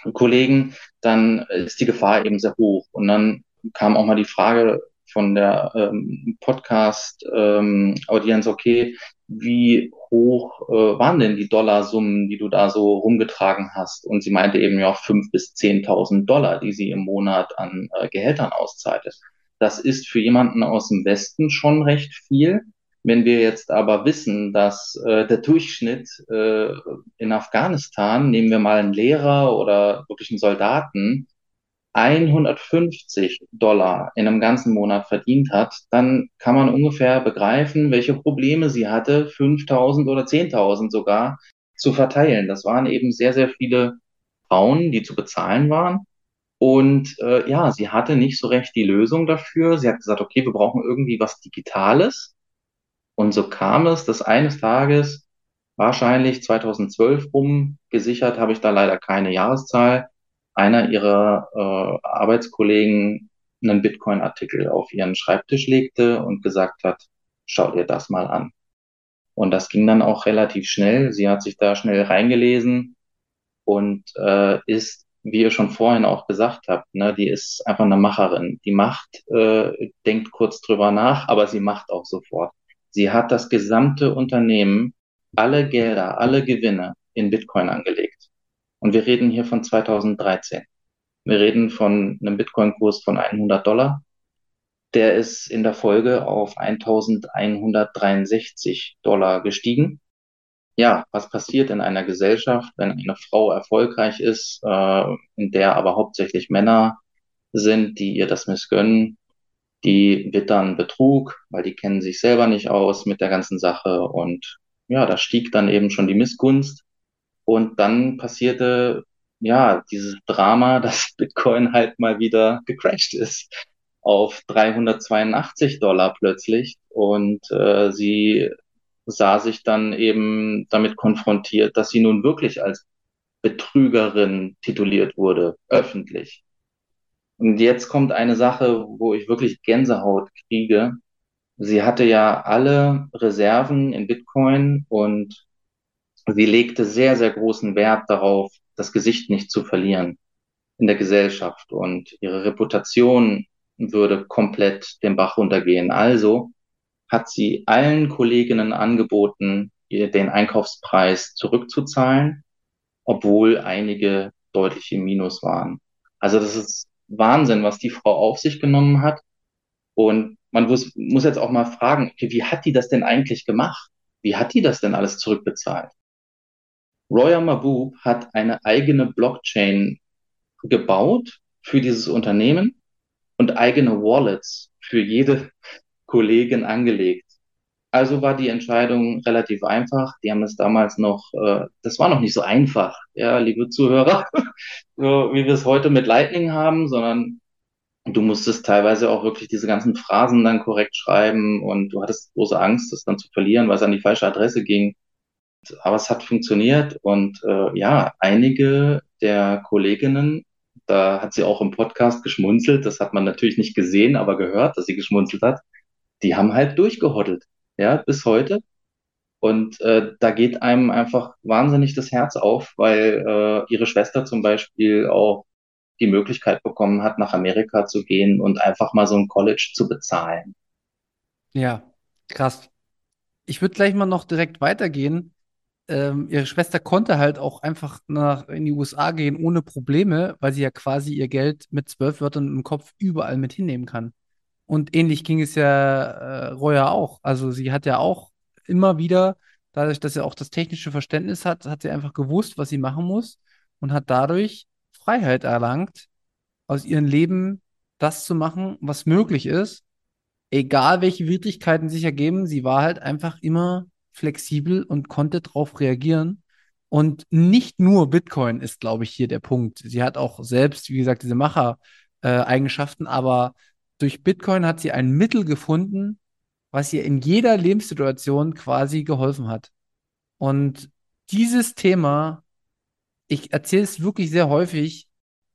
ähm, dann ist die Gefahr eben sehr hoch. Und dann kam auch mal die Frage von der ähm, Podcast-Audienz, ähm, okay, wie hoch äh, waren denn die Dollarsummen, die du da so rumgetragen hast? Und sie meinte eben ja fünf bis zehntausend Dollar, die sie im Monat an äh, Gehältern auszahlte. Das ist für jemanden aus dem Westen schon recht viel. Wenn wir jetzt aber wissen, dass äh, der Durchschnitt äh, in Afghanistan, nehmen wir mal einen Lehrer oder wirklich einen Soldaten, 150 Dollar in einem ganzen Monat verdient hat, dann kann man ungefähr begreifen, welche Probleme sie hatte, 5000 oder 10.000 sogar zu verteilen. Das waren eben sehr, sehr viele Frauen, die zu bezahlen waren. Und äh, ja, sie hatte nicht so recht die Lösung dafür. Sie hat gesagt, okay, wir brauchen irgendwie was Digitales. Und so kam es, dass eines Tages, wahrscheinlich 2012 rum, gesichert habe ich da leider keine Jahreszahl, einer ihrer äh, Arbeitskollegen einen Bitcoin-Artikel auf ihren Schreibtisch legte und gesagt hat, schau dir das mal an. Und das ging dann auch relativ schnell. Sie hat sich da schnell reingelesen und äh, ist, wie ihr schon vorhin auch gesagt habt, ne, die ist einfach eine Macherin. Die macht, äh, denkt kurz drüber nach, aber sie macht auch sofort. Sie hat das gesamte Unternehmen, alle Gelder, alle Gewinne in Bitcoin angelegt. Und wir reden hier von 2013. Wir reden von einem Bitcoin-Kurs von 100 Dollar. Der ist in der Folge auf 1163 Dollar gestiegen. Ja, was passiert in einer Gesellschaft, wenn eine Frau erfolgreich ist, äh, in der aber hauptsächlich Männer sind, die ihr das missgönnen, die wittern Betrug, weil die kennen sich selber nicht aus mit der ganzen Sache und ja, da stieg dann eben schon die Missgunst und dann passierte ja dieses Drama, (laughs) dass Bitcoin halt mal wieder gecrashed ist auf 382 Dollar plötzlich und äh, sie sah sich dann eben damit konfrontiert, dass sie nun wirklich als Betrügerin tituliert wurde, öffentlich. Und jetzt kommt eine Sache, wo ich wirklich Gänsehaut kriege. Sie hatte ja alle Reserven in Bitcoin und sie legte sehr, sehr großen Wert darauf, das Gesicht nicht zu verlieren in der Gesellschaft und ihre Reputation würde komplett den Bach runtergehen. Also hat sie allen Kolleginnen angeboten, den Einkaufspreis zurückzuzahlen, obwohl einige deutlich im Minus waren. Also das ist Wahnsinn, was die Frau auf sich genommen hat. Und man muss, muss jetzt auch mal fragen, okay, wie hat die das denn eigentlich gemacht? Wie hat die das denn alles zurückbezahlt? Roya Mabub hat eine eigene Blockchain gebaut für dieses Unternehmen und eigene Wallets für jede (laughs) Kollegin angelegt. Also war die Entscheidung relativ einfach. Die haben das damals noch, äh, das war noch nicht so einfach, ja, liebe Zuhörer, (laughs) so wie wir es heute mit Lightning haben, sondern du musstest teilweise auch wirklich diese ganzen Phrasen dann korrekt schreiben und du hattest große Angst, das dann zu verlieren, weil es an die falsche Adresse ging. Aber es hat funktioniert und äh, ja, einige der Kolleginnen, da hat sie auch im Podcast geschmunzelt, das hat man natürlich nicht gesehen, aber gehört, dass sie geschmunzelt hat, die haben halt durchgehoddelt, ja, bis heute. Und äh, da geht einem einfach wahnsinnig das Herz auf, weil äh, ihre Schwester zum Beispiel auch die Möglichkeit bekommen hat, nach Amerika zu gehen und einfach mal so ein College zu bezahlen. Ja, krass. Ich würde gleich mal noch direkt weitergehen. Ähm, ihre Schwester konnte halt auch einfach nach in die USA gehen ohne Probleme, weil sie ja quasi ihr Geld mit zwölf Wörtern im Kopf überall mit hinnehmen kann. Und ähnlich ging es ja äh, Roya auch. Also sie hat ja auch immer wieder, dadurch, dass sie auch das technische Verständnis hat, hat sie einfach gewusst, was sie machen muss und hat dadurch Freiheit erlangt, aus ihrem Leben das zu machen, was möglich ist. Egal welche Widrigkeiten sich ergeben, sie war halt einfach immer flexibel und konnte darauf reagieren. Und nicht nur Bitcoin ist, glaube ich, hier der Punkt. Sie hat auch selbst, wie gesagt, diese Macher-Eigenschaften, äh, aber durch Bitcoin hat sie ein Mittel gefunden, was ihr in jeder Lebenssituation quasi geholfen hat. Und dieses Thema, ich erzähle es wirklich sehr häufig,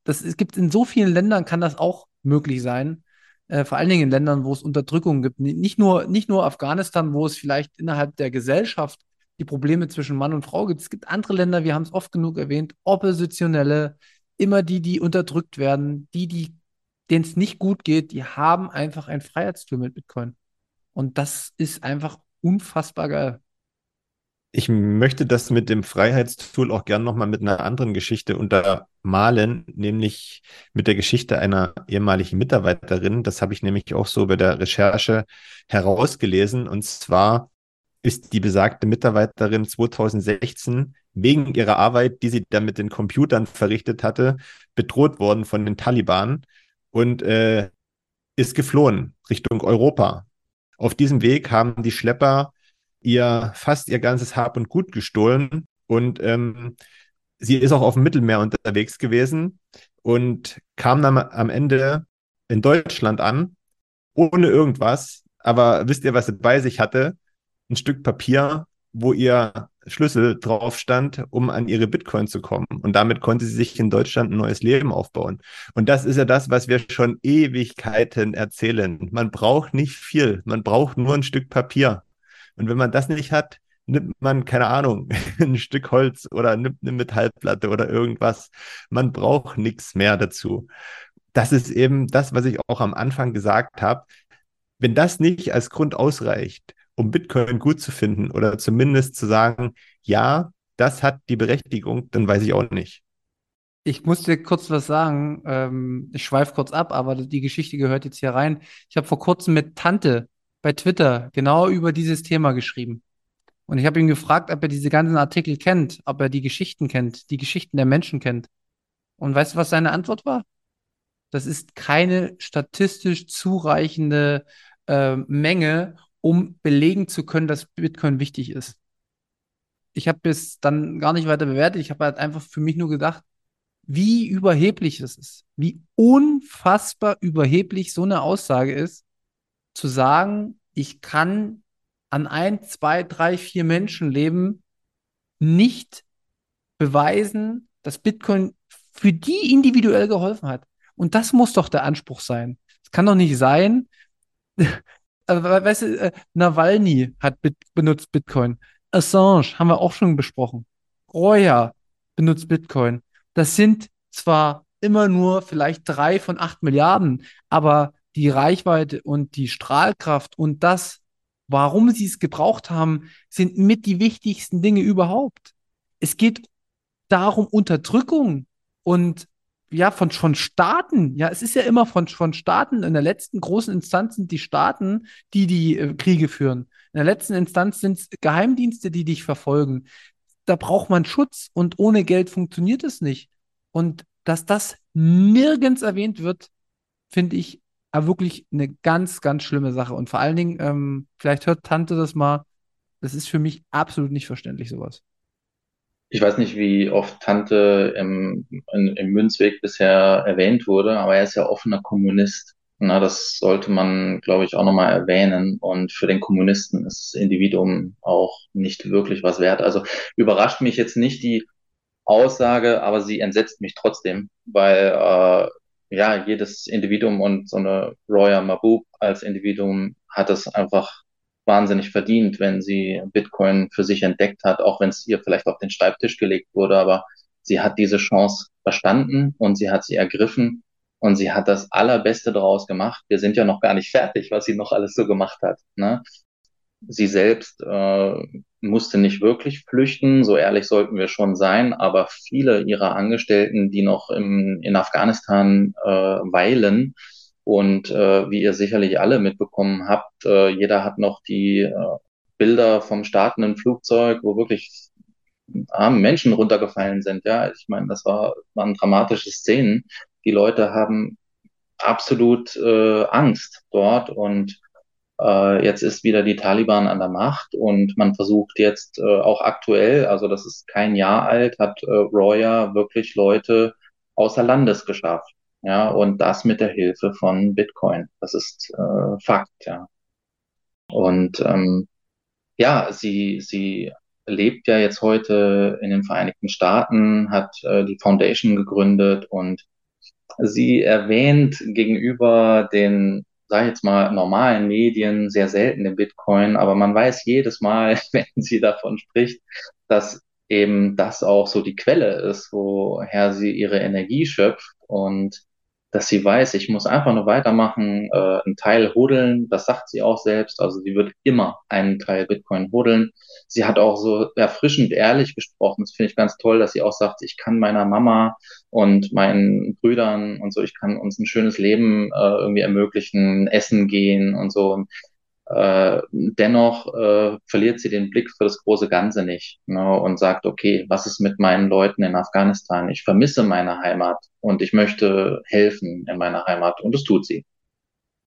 das, es gibt in so vielen Ländern, kann das auch möglich sein. Äh, vor allen Dingen in Ländern, wo es Unterdrückung gibt. Nicht nur, nicht nur Afghanistan, wo es vielleicht innerhalb der Gesellschaft die Probleme zwischen Mann und Frau gibt. Es gibt andere Länder, wir haben es oft genug erwähnt, Oppositionelle, immer die, die unterdrückt werden, die, die denen es nicht gut geht, die haben einfach ein Freiheitstool mit Bitcoin. Und das ist einfach unfassbar geil. Ich möchte das mit dem Freiheitstool auch gern nochmal mit einer anderen Geschichte untermalen, nämlich mit der Geschichte einer ehemaligen Mitarbeiterin. Das habe ich nämlich auch so bei der Recherche herausgelesen. Und zwar ist die besagte Mitarbeiterin 2016 wegen ihrer Arbeit, die sie dann mit den Computern verrichtet hatte, bedroht worden von den Taliban und äh, ist geflohen Richtung Europa. Auf diesem Weg haben die Schlepper ihr fast ihr ganzes Hab und Gut gestohlen und ähm, sie ist auch auf dem Mittelmeer unterwegs gewesen und kam dann am Ende in Deutschland an, ohne irgendwas. Aber wisst ihr, was sie bei sich hatte? Ein Stück Papier, wo ihr Schlüssel drauf stand, um an ihre Bitcoin zu kommen. Und damit konnte sie sich in Deutschland ein neues Leben aufbauen. Und das ist ja das, was wir schon Ewigkeiten erzählen. Man braucht nicht viel. Man braucht nur ein Stück Papier. Und wenn man das nicht hat, nimmt man, keine Ahnung, (laughs) ein Stück Holz oder nimmt eine Metallplatte oder irgendwas. Man braucht nichts mehr dazu. Das ist eben das, was ich auch am Anfang gesagt habe. Wenn das nicht als Grund ausreicht, um Bitcoin gut zu finden oder zumindest zu sagen, ja, das hat die Berechtigung, dann weiß ich auch nicht. Ich muss dir kurz was sagen. Ähm, ich schweife kurz ab, aber die Geschichte gehört jetzt hier rein. Ich habe vor kurzem mit Tante bei Twitter genau über dieses Thema geschrieben. Und ich habe ihn gefragt, ob er diese ganzen Artikel kennt, ob er die Geschichten kennt, die Geschichten der Menschen kennt. Und weißt du, was seine Antwort war? Das ist keine statistisch zureichende äh, Menge, um belegen zu können, dass Bitcoin wichtig ist. ich habe es dann gar nicht weiter bewertet. Ich habe halt einfach für mich nur gedacht, wie überheblich es ist, wie unfassbar überheblich so eine Aussage ist, zu sagen, ich kann an ein, zwei, drei, vier Menschenleben nicht beweisen, dass Bitcoin für die individuell geholfen hat. Und das muss doch der Anspruch sein. Es kann doch nicht sein, (laughs) weißt du, äh, Nawalny hat Bit benutzt Bitcoin. Assange haben wir auch schon besprochen. Roya benutzt Bitcoin. Das sind zwar immer nur vielleicht drei von acht Milliarden, aber die Reichweite und die Strahlkraft und das, warum sie es gebraucht haben, sind mit die wichtigsten Dinge überhaupt. Es geht darum, Unterdrückung und ja, von, von Staaten, ja, es ist ja immer von, von Staaten, in der letzten großen Instanz sind die Staaten, die die äh, Kriege führen. In der letzten Instanz sind es Geheimdienste, die dich verfolgen. Da braucht man Schutz und ohne Geld funktioniert es nicht. Und dass das nirgends erwähnt wird, finde ich wirklich eine ganz, ganz schlimme Sache. Und vor allen Dingen, ähm, vielleicht hört Tante das mal, das ist für mich absolut nicht verständlich, sowas. Ich weiß nicht, wie oft Tante im, in, im Münzweg bisher erwähnt wurde, aber er ist ja offener Kommunist. Na, das sollte man, glaube ich, auch nochmal erwähnen. Und für den Kommunisten ist das Individuum auch nicht wirklich was wert. Also überrascht mich jetzt nicht die Aussage, aber sie entsetzt mich trotzdem, weil äh, ja jedes Individuum und so eine Roya Mabub als Individuum hat es einfach wahnsinnig verdient, wenn sie Bitcoin für sich entdeckt hat, auch wenn es ihr vielleicht auf den Schreibtisch gelegt wurde, aber sie hat diese Chance verstanden und sie hat sie ergriffen und sie hat das Allerbeste daraus gemacht. Wir sind ja noch gar nicht fertig, was sie noch alles so gemacht hat. Ne? Sie selbst äh, musste nicht wirklich flüchten, so ehrlich sollten wir schon sein, aber viele ihrer Angestellten, die noch im, in Afghanistan äh, weilen, und äh, wie ihr sicherlich alle mitbekommen habt, äh, jeder hat noch die äh, Bilder vom startenden Flugzeug, wo wirklich arme Menschen runtergefallen sind. Ja, ich meine, das war, waren dramatische Szenen. Die Leute haben absolut äh, Angst dort und äh, jetzt ist wieder die Taliban an der Macht und man versucht jetzt äh, auch aktuell, also das ist kein Jahr alt, hat äh, Roya wirklich Leute außer Landes geschafft. Ja, und das mit der Hilfe von Bitcoin. Das ist äh, Fakt, ja. Und ähm, ja, sie, sie lebt ja jetzt heute in den Vereinigten Staaten, hat äh, die Foundation gegründet und sie erwähnt gegenüber den, sag ich jetzt mal, normalen Medien sehr selten den Bitcoin, aber man weiß jedes Mal, (laughs) wenn sie davon spricht, dass eben das auch so die Quelle ist, woher sie ihre Energie schöpft. Und dass sie weiß, ich muss einfach nur weitermachen, äh, einen Teil hodeln, das sagt sie auch selbst, also sie wird immer einen Teil Bitcoin hodeln. Sie hat auch so erfrischend ehrlich gesprochen, das finde ich ganz toll, dass sie auch sagt, ich kann meiner Mama und meinen Brüdern und so, ich kann uns ein schönes Leben äh, irgendwie ermöglichen, essen gehen und so. Äh, dennoch äh, verliert sie den Blick für das große Ganze nicht ne, und sagt, okay, was ist mit meinen Leuten in Afghanistan? Ich vermisse meine Heimat und ich möchte helfen in meiner Heimat und das tut sie.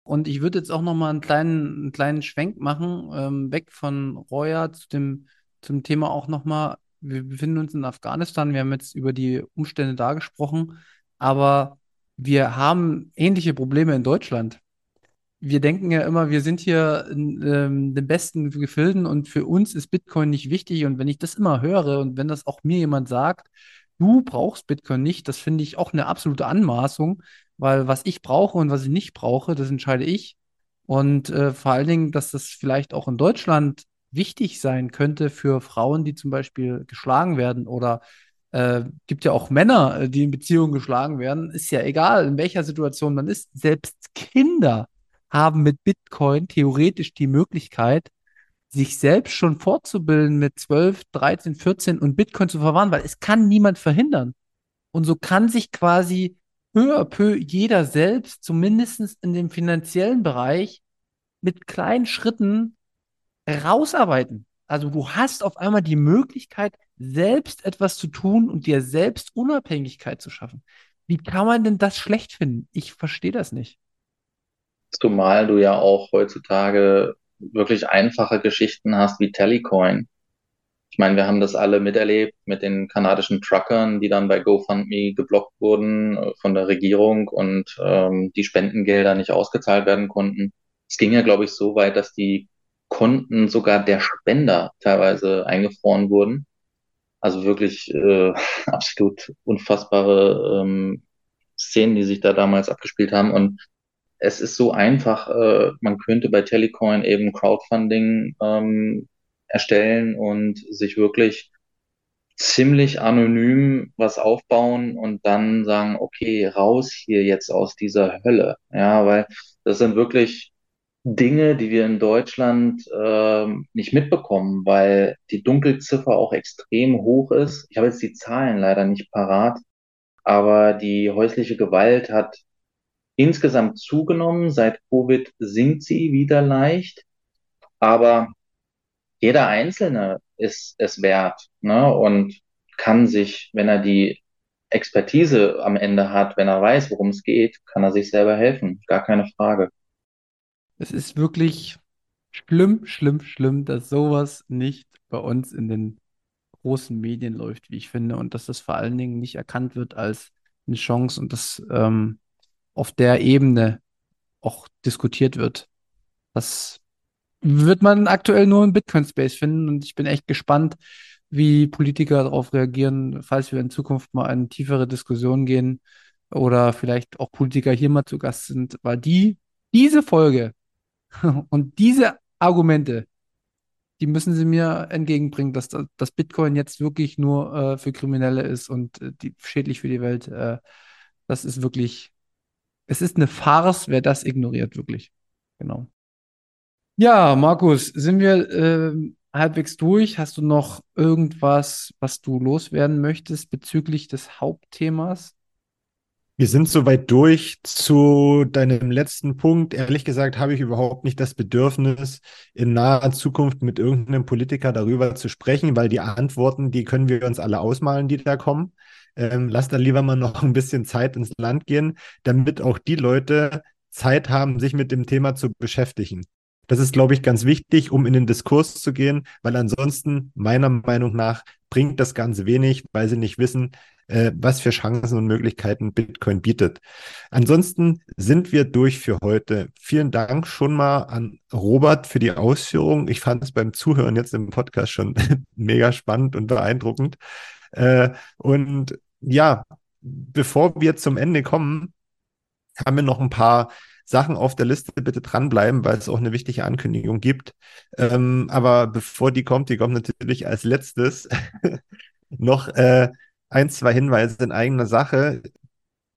Und ich würde jetzt auch noch mal einen kleinen, einen kleinen Schwenk machen, ähm, weg von Roya zu dem, zum Thema auch noch mal, wir befinden uns in Afghanistan, wir haben jetzt über die Umstände da gesprochen, aber wir haben ähnliche Probleme in Deutschland wir denken ja immer, wir sind hier in ähm, den besten Gefilden und für uns ist Bitcoin nicht wichtig. Und wenn ich das immer höre und wenn das auch mir jemand sagt, du brauchst Bitcoin nicht, das finde ich auch eine absolute Anmaßung, weil was ich brauche und was ich nicht brauche, das entscheide ich. Und äh, vor allen Dingen, dass das vielleicht auch in Deutschland wichtig sein könnte für Frauen, die zum Beispiel geschlagen werden oder äh, gibt ja auch Männer, äh, die in Beziehungen geschlagen werden, ist ja egal, in welcher Situation man ist. Selbst Kinder haben mit Bitcoin theoretisch die Möglichkeit, sich selbst schon fortzubilden mit 12, 13, 14 und Bitcoin zu verwahren, weil es kann niemand verhindern. Und so kann sich quasi peu à peu jeder selbst, zumindest in dem finanziellen Bereich, mit kleinen Schritten rausarbeiten. Also du hast auf einmal die Möglichkeit, selbst etwas zu tun und dir selbst Unabhängigkeit zu schaffen. Wie kann man denn das schlecht finden? Ich verstehe das nicht. Zumal du ja auch heutzutage wirklich einfache Geschichten hast wie Telecoin. Ich meine, wir haben das alle miterlebt mit den kanadischen Truckern, die dann bei GoFundMe geblockt wurden äh, von der Regierung und ähm, die Spendengelder nicht ausgezahlt werden konnten. Es ging ja, glaube ich, so weit, dass die Konten sogar der Spender teilweise eingefroren wurden. Also wirklich äh, (laughs) absolut unfassbare ähm, Szenen, die sich da damals abgespielt haben. Und es ist so einfach, äh, man könnte bei Telecoin eben Crowdfunding ähm, erstellen und sich wirklich ziemlich anonym was aufbauen und dann sagen, okay, raus hier jetzt aus dieser Hölle. Ja, weil das sind wirklich Dinge, die wir in Deutschland äh, nicht mitbekommen, weil die Dunkelziffer auch extrem hoch ist. Ich habe jetzt die Zahlen leider nicht parat, aber die häusliche Gewalt hat insgesamt zugenommen. Seit Covid sinkt sie wieder leicht, aber jeder Einzelne ist es wert ne? und kann sich, wenn er die Expertise am Ende hat, wenn er weiß, worum es geht, kann er sich selber helfen. Gar keine Frage. Es ist wirklich schlimm, schlimm, schlimm, dass sowas nicht bei uns in den großen Medien läuft, wie ich finde, und dass das vor allen Dingen nicht erkannt wird als eine Chance und dass ähm, auf der Ebene auch diskutiert wird. Das wird man aktuell nur im Bitcoin-Space finden und ich bin echt gespannt, wie Politiker darauf reagieren, falls wir in Zukunft mal in tiefere Diskussionen gehen oder vielleicht auch Politiker hier mal zu Gast sind, weil die diese Folge (laughs) und diese Argumente, die müssen sie mir entgegenbringen, dass das Bitcoin jetzt wirklich nur äh, für Kriminelle ist und äh, die, schädlich für die Welt. Äh, das ist wirklich, es ist eine Farce, wer das ignoriert, wirklich. Genau. Ja, Markus, sind wir äh, halbwegs durch? Hast du noch irgendwas, was du loswerden möchtest bezüglich des Hauptthemas? Wir sind soweit durch zu deinem letzten Punkt. Ehrlich gesagt habe ich überhaupt nicht das Bedürfnis, in naher Zukunft mit irgendeinem Politiker darüber zu sprechen, weil die Antworten, die können wir uns alle ausmalen, die da kommen. Ähm, lass da lieber mal noch ein bisschen Zeit ins Land gehen, damit auch die Leute Zeit haben, sich mit dem Thema zu beschäftigen. Das ist, glaube ich, ganz wichtig, um in den Diskurs zu gehen, weil ansonsten, meiner Meinung nach, bringt das Ganze wenig, weil sie nicht wissen, äh, was für Chancen und Möglichkeiten Bitcoin bietet. Ansonsten sind wir durch für heute. Vielen Dank schon mal an Robert für die Ausführung. Ich fand es beim Zuhören jetzt im Podcast schon (laughs) mega spannend und beeindruckend. Äh, und ja, bevor wir zum Ende kommen, haben wir noch ein paar Sachen auf der Liste bitte dranbleiben, weil es auch eine wichtige Ankündigung gibt. Ähm, aber bevor die kommt, die kommt natürlich als letztes (laughs) noch äh, ein, zwei Hinweise in eigener Sache.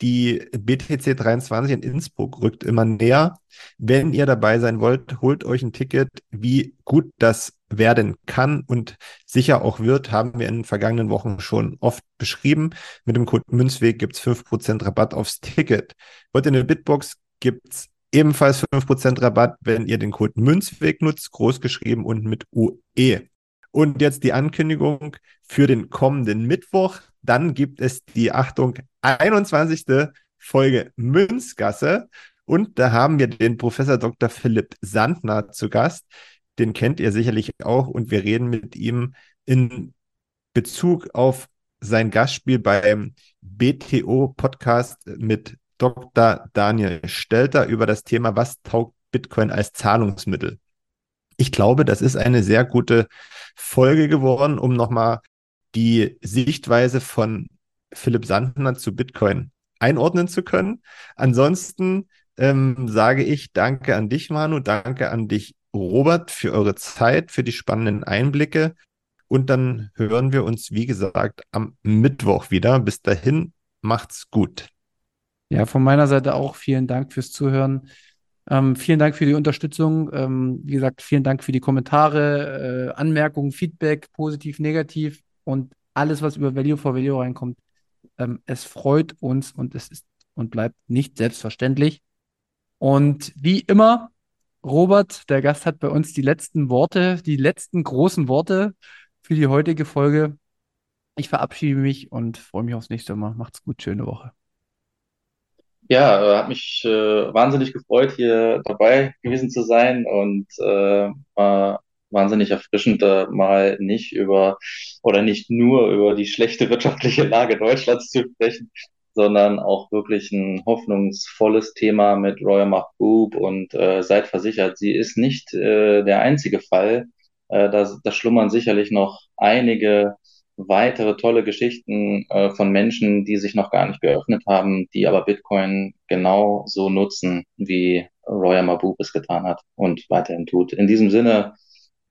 Die BTC 23 in Innsbruck rückt immer näher. Wenn ihr dabei sein wollt, holt euch ein Ticket. Wie gut das werden kann und sicher auch wird, haben wir in den vergangenen Wochen schon oft beschrieben. Mit dem Code Münzweg gibt es 5% Rabatt aufs Ticket. Wollt ihr eine Bitbox, gibt es ebenfalls 5% Rabatt, wenn ihr den Code Münzweg nutzt, großgeschrieben und mit UE. Und jetzt die Ankündigung für den kommenden Mittwoch. Dann gibt es die, Achtung, 21. Folge Münzgasse. Und da haben wir den Professor Dr. Philipp Sandner zu Gast. Den kennt ihr sicherlich auch. Und wir reden mit ihm in Bezug auf sein Gastspiel beim BTO-Podcast mit Dr. Daniel Stelter über das Thema, was taugt Bitcoin als Zahlungsmittel. Ich glaube, das ist eine sehr gute Folge geworden, um nochmal die Sichtweise von Philipp Sandner zu Bitcoin einordnen zu können. Ansonsten ähm, sage ich danke an dich, Manu, danke an dich, Robert, für eure Zeit, für die spannenden Einblicke. Und dann hören wir uns, wie gesagt, am Mittwoch wieder. Bis dahin, macht's gut. Ja, von meiner Seite auch vielen Dank fürs Zuhören. Ähm, vielen Dank für die Unterstützung. Ähm, wie gesagt, vielen Dank für die Kommentare, äh, Anmerkungen, Feedback, positiv, negativ und alles, was über Value for Value reinkommt. Ähm, es freut uns und es ist und bleibt nicht selbstverständlich. Und wie immer, Robert, der Gast, hat bei uns die letzten Worte, die letzten großen Worte für die heutige Folge. Ich verabschiede mich und freue mich aufs nächste Mal. Macht's gut, schöne Woche. Ja, äh, hat mich äh, wahnsinnig gefreut, hier dabei gewesen zu sein und äh, war wahnsinnig erfrischend, äh, mal nicht über oder nicht nur über die schlechte wirtschaftliche Lage Deutschlands zu sprechen, sondern auch wirklich ein hoffnungsvolles Thema mit Royal Mahbub und äh, seid versichert, sie ist nicht äh, der einzige Fall. Äh, da, da schlummern sicherlich noch einige weitere tolle Geschichten äh, von Menschen, die sich noch gar nicht geöffnet haben, die aber Bitcoin genau so nutzen, wie Roya Mabub es getan hat und weiterhin tut. In diesem Sinne,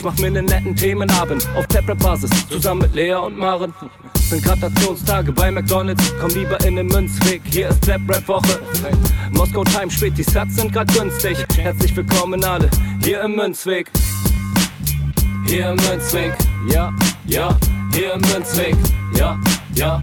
Ich mach mir einen netten Themenabend auf Taprap-Basis, zusammen mit Lea und Maren. Sind Gratationstage bei McDonalds, komm lieber in den Münzweg, hier ist Trap Rap Woche. Moskau Time spät, die Sats sind grad günstig. Herzlich willkommen alle, hier im Münzweg. Hier im Münzweg, ja, ja, hier im Münzweg, ja, ja,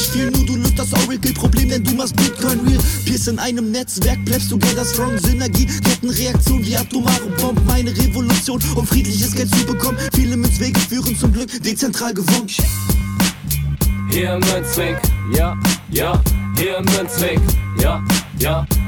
viel. Nur du löst das Oracle-Problem, denn du machst Bitcoin real. Pierce in einem Netzwerk, bleibst together strong, Synergie, Kettenreaktion wie atomare Bomben, meine Revolution, um friedliches Geld zu bekommen. Viele Münzwege führen zum Glück dezentral gewonnen. Hier Münzweg, ja, ja, hier Münzweg, ja, ja,